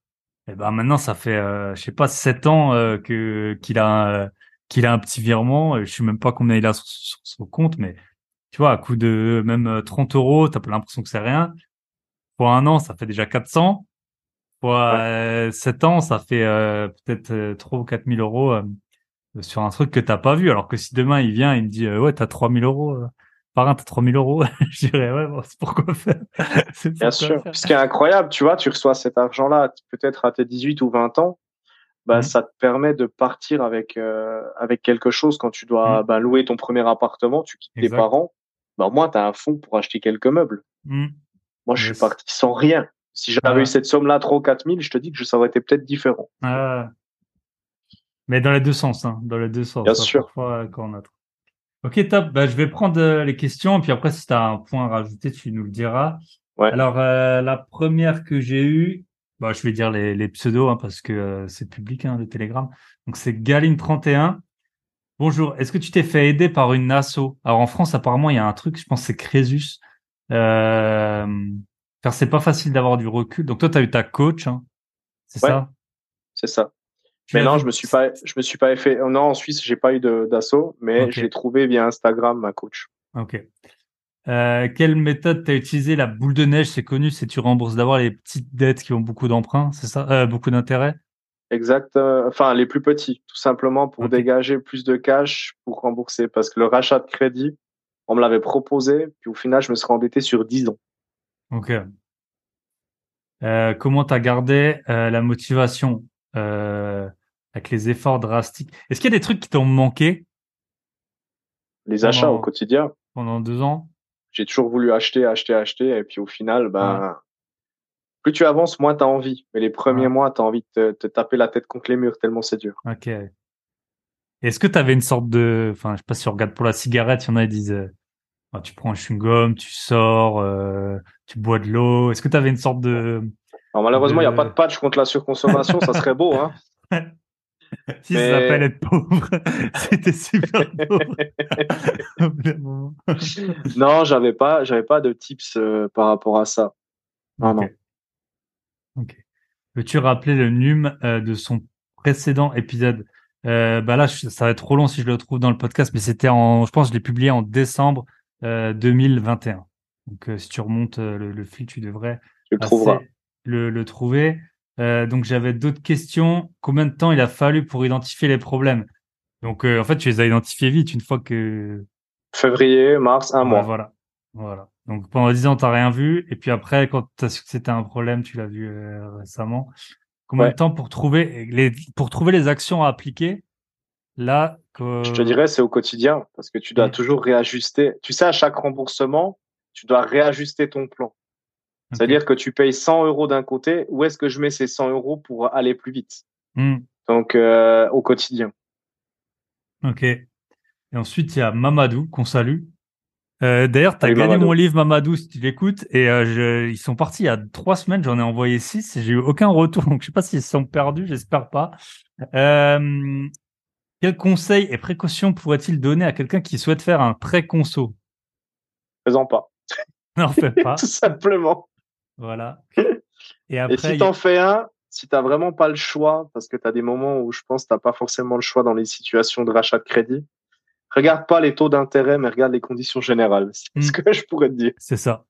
Et ben maintenant ça fait euh, je sais pas sept ans euh, que qu'il a qu'il a un petit virement. Je sais même pas combien il a sur, son compte mais tu vois à coup de même 30 euros t'as pas l'impression que c'est rien pour un an ça fait déjà 400 pour ouais. 7 ans ça fait peut-être 3 ou 4 000 euros sur un truc que t'as pas vu. Alors que si demain il vient, il me dit euh, ouais t'as 3000 euros, euh, par un, t'as 3000 euros. *laughs* je dirais, ouais, bon, c'est pourquoi faire. *laughs* C'est Bien sûr. Ce qui est incroyable, tu vois, tu reçois cet argent-là, peut-être à tes 18 ou 20 ans, bah, mmh. ça te permet de partir avec, euh, avec quelque chose quand tu dois mmh. bah, louer ton premier appartement, tu quittes tes parents. Bah, au moins, tu as un fonds pour acheter quelques meubles. Mmh. Moi, je suis parti sans rien. Si j'avais eu cette somme-là, 3 ou 4 000, je te dis que ça aurait été peut-être différent. Ah. Mais dans les deux sens, hein. Dans les deux sens. Bien sûr. Parfois, quand on a... Ok, top. Bah, je vais prendre euh, les questions, puis après, si tu as un point à rajouter, tu nous le diras. Ouais. Alors, euh, la première que j'ai eue, bah, je vais dire les, les pseudos, hein, parce que euh, c'est public, hein, le Telegram. Donc, c'est Galine31. Bonjour, est-ce que tu t'es fait aider par une asso? Alors, en France, apparemment, il y a un truc, je pense c'est Crésus. Euh, car c'est pas facile d'avoir du recul. Donc, toi, tu as eu ta coach, hein, c'est ça? C'est ça. Mais non, je me suis pas, je me suis pas fait. Non, en Suisse, j'ai pas eu d'assaut, mais je l'ai trouvé via Instagram, ma coach. Ok. Euh, quelle méthode t'as utilisé? La boule de neige, c'est connu, c'est tu rembourses d'abord les petites dettes qui ont beaucoup d'emprunts, c'est ça, euh, beaucoup d'intérêts. Exact. Euh, enfin, les plus petits, tout simplement pour dégager plus de cash pour rembourser, parce que le rachat de crédit, on me l'avait proposé, puis au final, je me serais endetté sur 10 ans. Ok. Euh, comment t'as gardé la motivation avec les efforts drastiques? Est-ce qu'il y a des trucs qui t'ont manqué? Les achats au quotidien. Pendant deux ans? J'ai toujours voulu acheter, acheter, acheter. Et puis au final, ben, plus tu avances, moins tu as envie. Mais les premiers mois, tu as envie de te, taper la tête contre les murs tellement c'est dur. Ok. Est-ce que tu avais une sorte de. Enfin, je sais pas si on regarde pour la cigarette, il y en a qui disent euh, ah, tu prends un chewing-gum, tu sors, euh, tu bois de l'eau. Est-ce que tu avais une sorte de. Alors, malheureusement, il n'y a pas de patch contre la surconsommation, ça serait beau. Hein *laughs* si ça s'appelle être pauvre, *laughs* c'était super pauvre. *laughs* non, j'avais pas, j'avais pas de tips euh, par rapport à ça. Non, non. Ok. Peux-tu rappeler le num de son précédent épisode? Euh, Bah là, ça va être trop long si je le trouve dans le podcast, mais c'était en, je pense, je l'ai publié en décembre 2021. Donc, si tu remontes le, le, fil, tu devrais le, le, le trouver. Euh, donc j'avais d'autres questions. Combien de temps il a fallu pour identifier les problèmes? Donc euh, en fait, tu les as identifiés vite une fois que février, mars, un mois. Voilà, voilà. Donc pendant 10 ans, t'as rien vu, et puis après, quand tu as su que c'était un problème, tu l'as vu euh, récemment. Combien de temps pour trouver les pour trouver les actions à appliquer Là, je te dirais, c'est au quotidien parce que tu dois toujours réajuster. Tu sais, à chaque remboursement, tu dois réajuster ton plan. C'est-à-dire que tu payes 100 euros d'un côté, où est-ce que je mets ces 100 euros pour aller plus vite? Hmm. Donc, euh, au quotidien. Ok. Et ensuite, il y a Mamadou, qu'on salue. Euh, D'ailleurs, tu as gagné mon livre Mamadou si tu l'écoutes. Et euh, je, ils sont partis il y a trois semaines, j'en ai envoyé six et j'ai eu aucun retour. *laughs* Donc, je sais pas s'ils sont perdus, j'espère pas. Euh, quels conseils et précautions pourrait-il donner à quelqu'un qui souhaite faire un prêt conso? Faisons pas. *laughs* N'en fais pas. *laughs* Tout simplement. Voilà. Et, après, si tu en fais un, si tu n'as vraiment pas le choix, parce que tu as des moments où je pense que tu n'as pas forcément le choix dans les situations de rachat de crédit, regarde pas les taux d'intérêt, mais regarde les conditions générales. C'est ce hmm. que je pourrais te dire. C'est ça.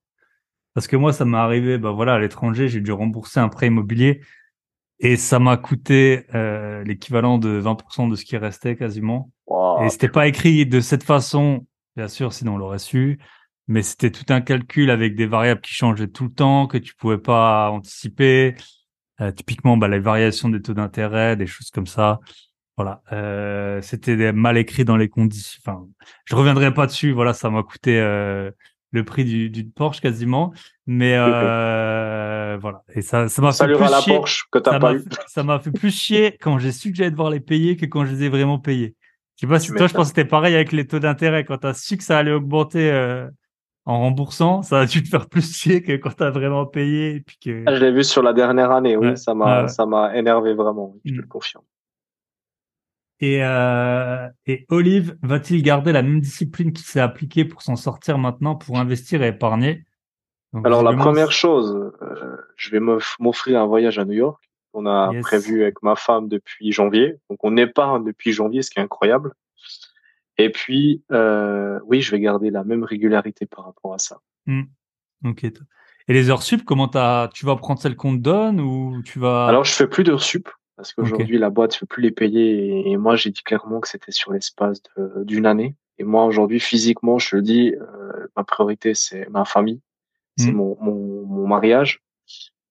Parce que moi, ça m'est arrivé, bah voilà, à l'étranger, j'ai dû rembourser un prêt immobilier et ça m'a coûté euh, l'équivalent de 20% de ce qui restait quasiment. Et c'était pas écrit de cette façon, bien sûr, sinon on l'aurait su mais c'était tout un calcul avec des variables qui changeaient tout le temps, que tu pouvais pas anticiper. Euh, typiquement, bah, les variations des taux d'intérêt, des choses comme ça. Voilà, euh, c'était mal écrit dans les conditions. Enfin, je reviendrai pas dessus. Voilà, ça m'a coûté euh, le prix du, du Porsche quasiment, mais euh, voilà. Et ça, ça m'a fait plus la chier. Porsche que t'as pas eu. Ça m'a fait plus chier quand j'ai su que j'allais devoir les payer que quand je les ai vraiment payés. Je sais pas si toi, je pense que c'était pareil avec les taux d'intérêt. Quand tu as su que ça allait augmenter euh, en remboursant, ça a dû te faire plus chier que quand tu as vraiment payé. Et puis que... Ah, je l'ai vu sur la dernière année, oui, ça m'a ça m'a énervé vraiment, je te le mm. confirme. Et, euh, et Olive va-t-il garder la même discipline qui s'est appliquée pour s'en sortir maintenant, pour investir et épargner? Alors la première chose, euh, je vais m'offrir un voyage à New York. On a prévu avec ma femme depuis janvier, donc on épargne depuis janvier, ce qui est incroyable. Et puis, euh, oui, je vais garder la même régularité par rapport à ça. Hmm. Ok. Et les heures sup, comment as, tu vas prendre celles qu'on te donne ou tu vas Alors, je fais plus d'heures sup parce qu'aujourd'hui la boîte ne veut plus les payer et, moi j'ai dit clairement que c'était sur l'espace d'une année. Et moi aujourd'hui physiquement, je dis, euh, ma priorité, c'est ma famille, c'est Mm. mon, mon, mon mariage.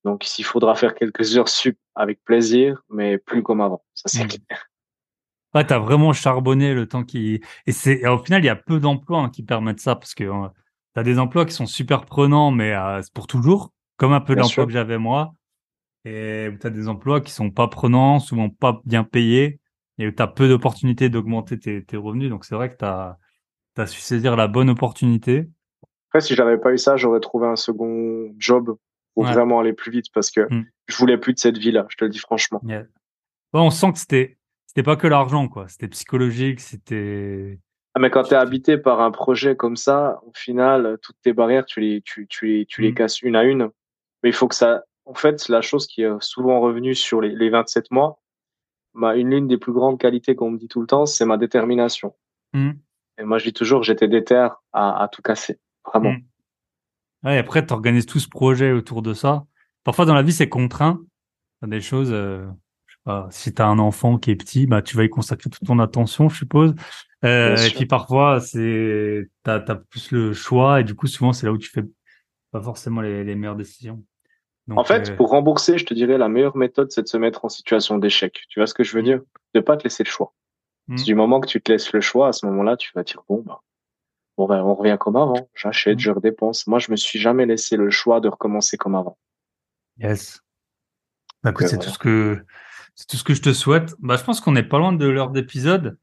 Donc, s'il faudra faire quelques heures sup avec plaisir, mais plus comme avant. Ça, c'est Mm. clair. Ouais, t'as vraiment charbonné le temps qui et c'est au final il y a peu d'emplois hein, qui permettent ça parce que euh, t'as des emplois qui sont super prenants mais euh, c'est pour toujours comme un peu sûr. que j'avais moi et où t'as des emplois qui sont pas prenants souvent pas bien payés et où t'as peu d'opportunités d'augmenter tes, tes revenus donc c'est vrai que t'as t'as su saisir la bonne opportunité Après, si j'avais pas eu ça, j'aurais trouvé un second job pour Ouais. vraiment aller plus vite parce que Mm. je voulais plus de cette vie-là. Je te le dis franchement. Yeah. Ouais, on sent que c'était c'était pas que l'argent quoi c'était psychologique c'était Ah, mais quand tu es habité par un projet comme ça, au final, toutes tes barrières, tu les, tu, tu les, tu les Mm. casses une à une. Mais il faut que ça, en fait, la chose qui est souvent revenue sur les, les 27 mois, ma, une l'une des plus grandes qualités qu'on me dit tout le temps, c'est ma détermination. Hmm. Et moi, je dis toujours, j'étais déter à, à tout casser. Vraiment. Ouais, et après, tu organises tout ce projet autour de ça. Parfois, dans la vie, c'est contraint. T'as des choses, euh, je sais pas, si tu as un enfant qui est petit, bah, tu vas y consacrer toute ton attention, je suppose. Euh, et puis parfois, c'est, t'as, t'as plus le choix et du coup, souvent, c'est là où tu fais pas forcément les, les meilleures décisions. Donc, En fait, euh, pour rembourser, je te dirais, la meilleure méthode, c'est de se mettre en situation d'échec. Tu vois ce que je veux Mm. dire? De pas te laisser le choix. Mm. Du moment que tu te laisses le choix, à ce moment-là, tu vas dire, bon, bah, on, va- on revient comme avant. J'achète, Mm. je redépense. Moi, je me suis jamais laissé le choix de recommencer comme avant. Yes. Bah, écoute, Euh, c'est voilà. tout ce que c'est tout ce que je te souhaite. Bah, je pense qu'on est pas loin de l'heure d'épisode.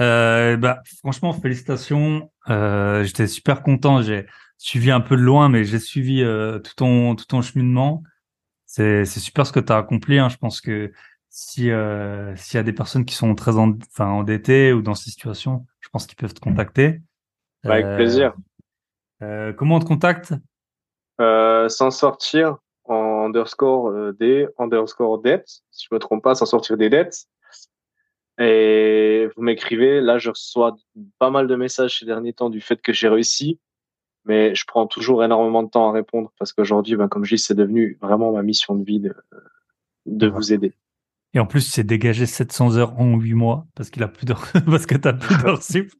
Euh, bah, franchement, félicitations. Euh, j'étais super content. J'ai suivi un peu de loin, mais j'ai suivi euh, tout ton tout ton cheminement. C'est c'est super ce que tu as accompli. Hein. Je pense que si euh, s'il y a des personnes qui sont très en, enfin endettées ou dans ces situations, je pense qu'ils peuvent te contacter. Bah, avec Euh, plaisir. euh, comment on te contacte? Euh, s'en sortir en underscore des underscore dettes, si je me trompe pas, s'en sortir des dettes. Et vous m'écrivez, là je reçois pas mal de messages ces derniers temps du fait que j'ai réussi, mais je prends toujours énormément de temps à répondre parce qu'aujourd'hui, ben, comme je dis, c'est devenu vraiment ma mission de vie de, de Ouais. vous aider. Et en plus, c'est dégagé 700 heures en 8 mois parce qu'il a plus d'heures, *laughs* parce que t'as plus d'heures sup.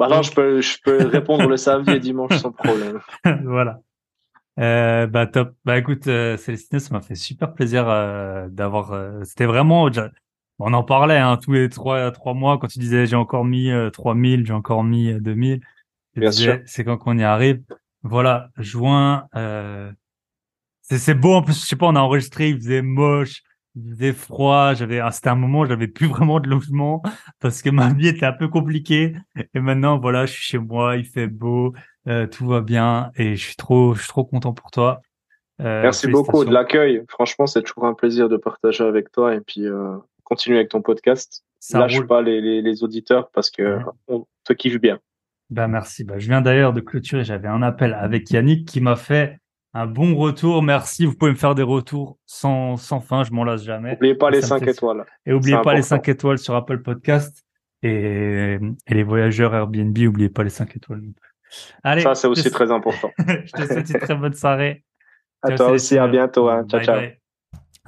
Maintenant, je peux, je peux répondre le samedi et dimanche sans problème. *laughs* voilà. Euh, bah top. Bah écoute, euh, Célestine, ça m'a fait super plaisir euh, d'avoir. euh, C'était vraiment. On en parlait hein, tous les trois trois mois quand tu disais j'ai encore mis euh, 3000, j'ai encore mis euh, 2000. Je Bien disais, sûr. C'est quand qu'on y arrive. Voilà, juin. Euh, c'est beau en plus. Je sais pas, on a enregistré, il faisait moche, il faisait froid. J'avais, ah, c'était un moment où j'avais plus *laughs* vraiment de logement parce que ma vie était un peu compliquée. Et maintenant, voilà, je suis chez moi, il fait beau, euh, tout va bien et je suis trop, je suis trop content pour toi. Euh, Merci beaucoup de l'accueil. Franchement, c'est toujours un plaisir de partager avec toi et puis euh, continue avec ton podcast. Ça Lâche roule. pas les, les, les auditeurs parce que Ouais. on te kiffe bien. Ben merci. Ben, je viens d'ailleurs de clôturer. J'avais un appel avec Yannick qui m'a fait un bon retour. Merci. Vous pouvez me faire des retours sans, sans fin. Je m'en lasse jamais. N'oubliez pas les ça me 5 fait- étoiles. Et oubliez C'est pas les important. 5 étoiles sur Apple Podcast. Et, et les voyageurs Airbnb, oubliez pas les 5 étoiles. Allez. Ça, c'est aussi te- très important. *laughs* je te souhaite une très bonne soirée. À Ciao, toi aussi, à bientôt. Hein. Ciao, Bye ciao. bye.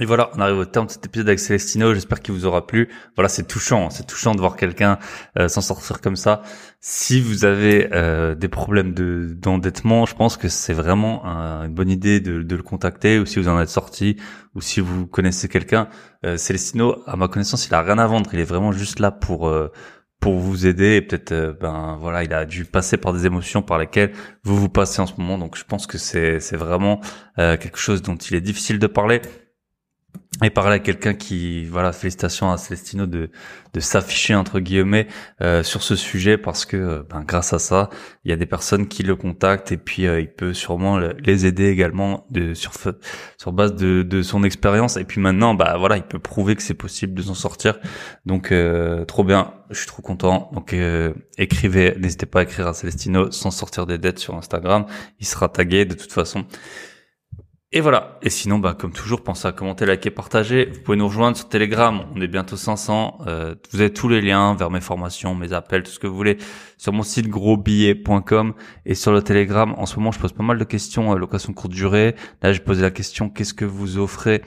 Et voilà, on arrive au terme de cet épisode avec Célestino. J'espère qu'il vous aura plu. Voilà, c'est touchant, c'est touchant de voir quelqu'un euh, s'en sortir comme ça. Si vous avez euh, des problèmes de d'endettement, je pense que c'est vraiment un- une bonne idée de, de le contacter. Ou si vous en êtes sorti, ou si vous connaissez quelqu'un, euh, Célestino, à ma connaissance, il a rien à vendre. Il est vraiment juste là pour euh, pour vous aider. Et peut-être, euh, ben voilà, il a dû passer par des émotions par lesquelles vous vous passez en ce moment. Donc, je pense que c'est c'est vraiment euh, quelque chose dont il est difficile de parler et parler à quelqu'un qui voilà félicitations à Celestino de de s'afficher entre guillemets euh, sur ce sujet parce que euh, ben, grâce à ça il y a des personnes qui le contactent et puis euh, il peut sûrement le- les aider également de sur sur base de de son expérience. Et puis maintenant bah voilà il peut prouver que c'est possible de s'en sortir. Donc euh, trop bien. Je suis trop content. Donc euh, écrivez n'hésitez pas à écrire à Celestino sans sortir des dettes sur Instagram. Il sera tagué de toute façon et voilà. Et sinon, bah, comme toujours, pensez à commenter, liker, partager. Vous pouvez nous rejoindre sur Telegram. On est bientôt 500. Euh, vous avez tous les liens vers mes formations, mes appels, tout ce que vous voulez sur mon site grosbillet.com et sur le Telegram. En ce moment, je pose pas mal de questions, euh, location courte durée. Là, j'ai posé la question, qu'est-ce que vous offrez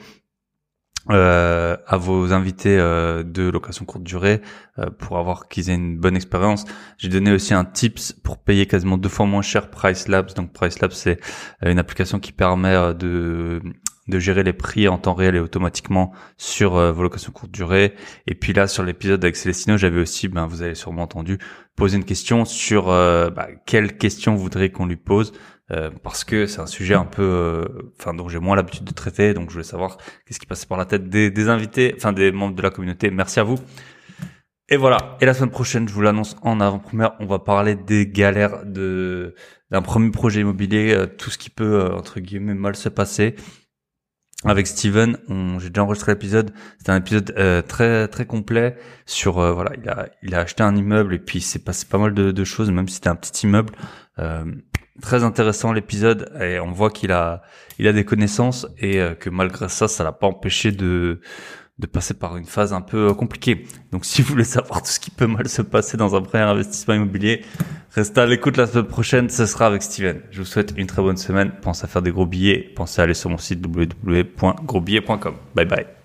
euh, à vos invités euh, de location courte durée euh, pour avoir qu'ils aient une bonne expérience. J'ai donné aussi un tips pour payer quasiment deux fois moins cher Price Labs. Donc Price Labs c'est une application qui permet de de gérer les prix en temps réel et automatiquement sur vos locations courte durée. Et puis là, sur l'épisode avec Célestino, j'avais aussi, ben, vous avez sûrement entendu, poser une question sur bah, quelle question vous voudrez qu'on lui pose. Euh, parce que c'est un sujet un peu, euh, enfin dont j'ai moins l'habitude de traiter, donc je voulais savoir qu'est-ce qui passait par la tête des, des invités, enfin des membres de la communauté. Merci à vous. Et voilà. Et la semaine prochaine, je vous l'annonce en avant-première, on va parler des galères de d'un premier projet immobilier, euh, tout ce qui peut entre guillemets mal se passer. Avec Steven, j'ai déjà enregistré l'épisode. C'était un épisode très très complet sur voilà, il a il a acheté un immeuble et puis il s'est passé pas mal de, de choses, même si c'était un petit immeuble. Très intéressant l'épisode et on voit qu'il a il a des connaissances et euh, que malgré ça ça l'a pas empêché de de passer par une phase un peu euh, compliquée. Donc si vous voulez savoir tout ce qui peut mal se passer dans un premier investissement immobilier, restez à l'écoute la semaine prochaine, ce sera avec Steven. Je vous souhaite une très bonne semaine, pensez à faire des gros billets, pensez à aller sur mon site www.grosbillets.com. Bye bye.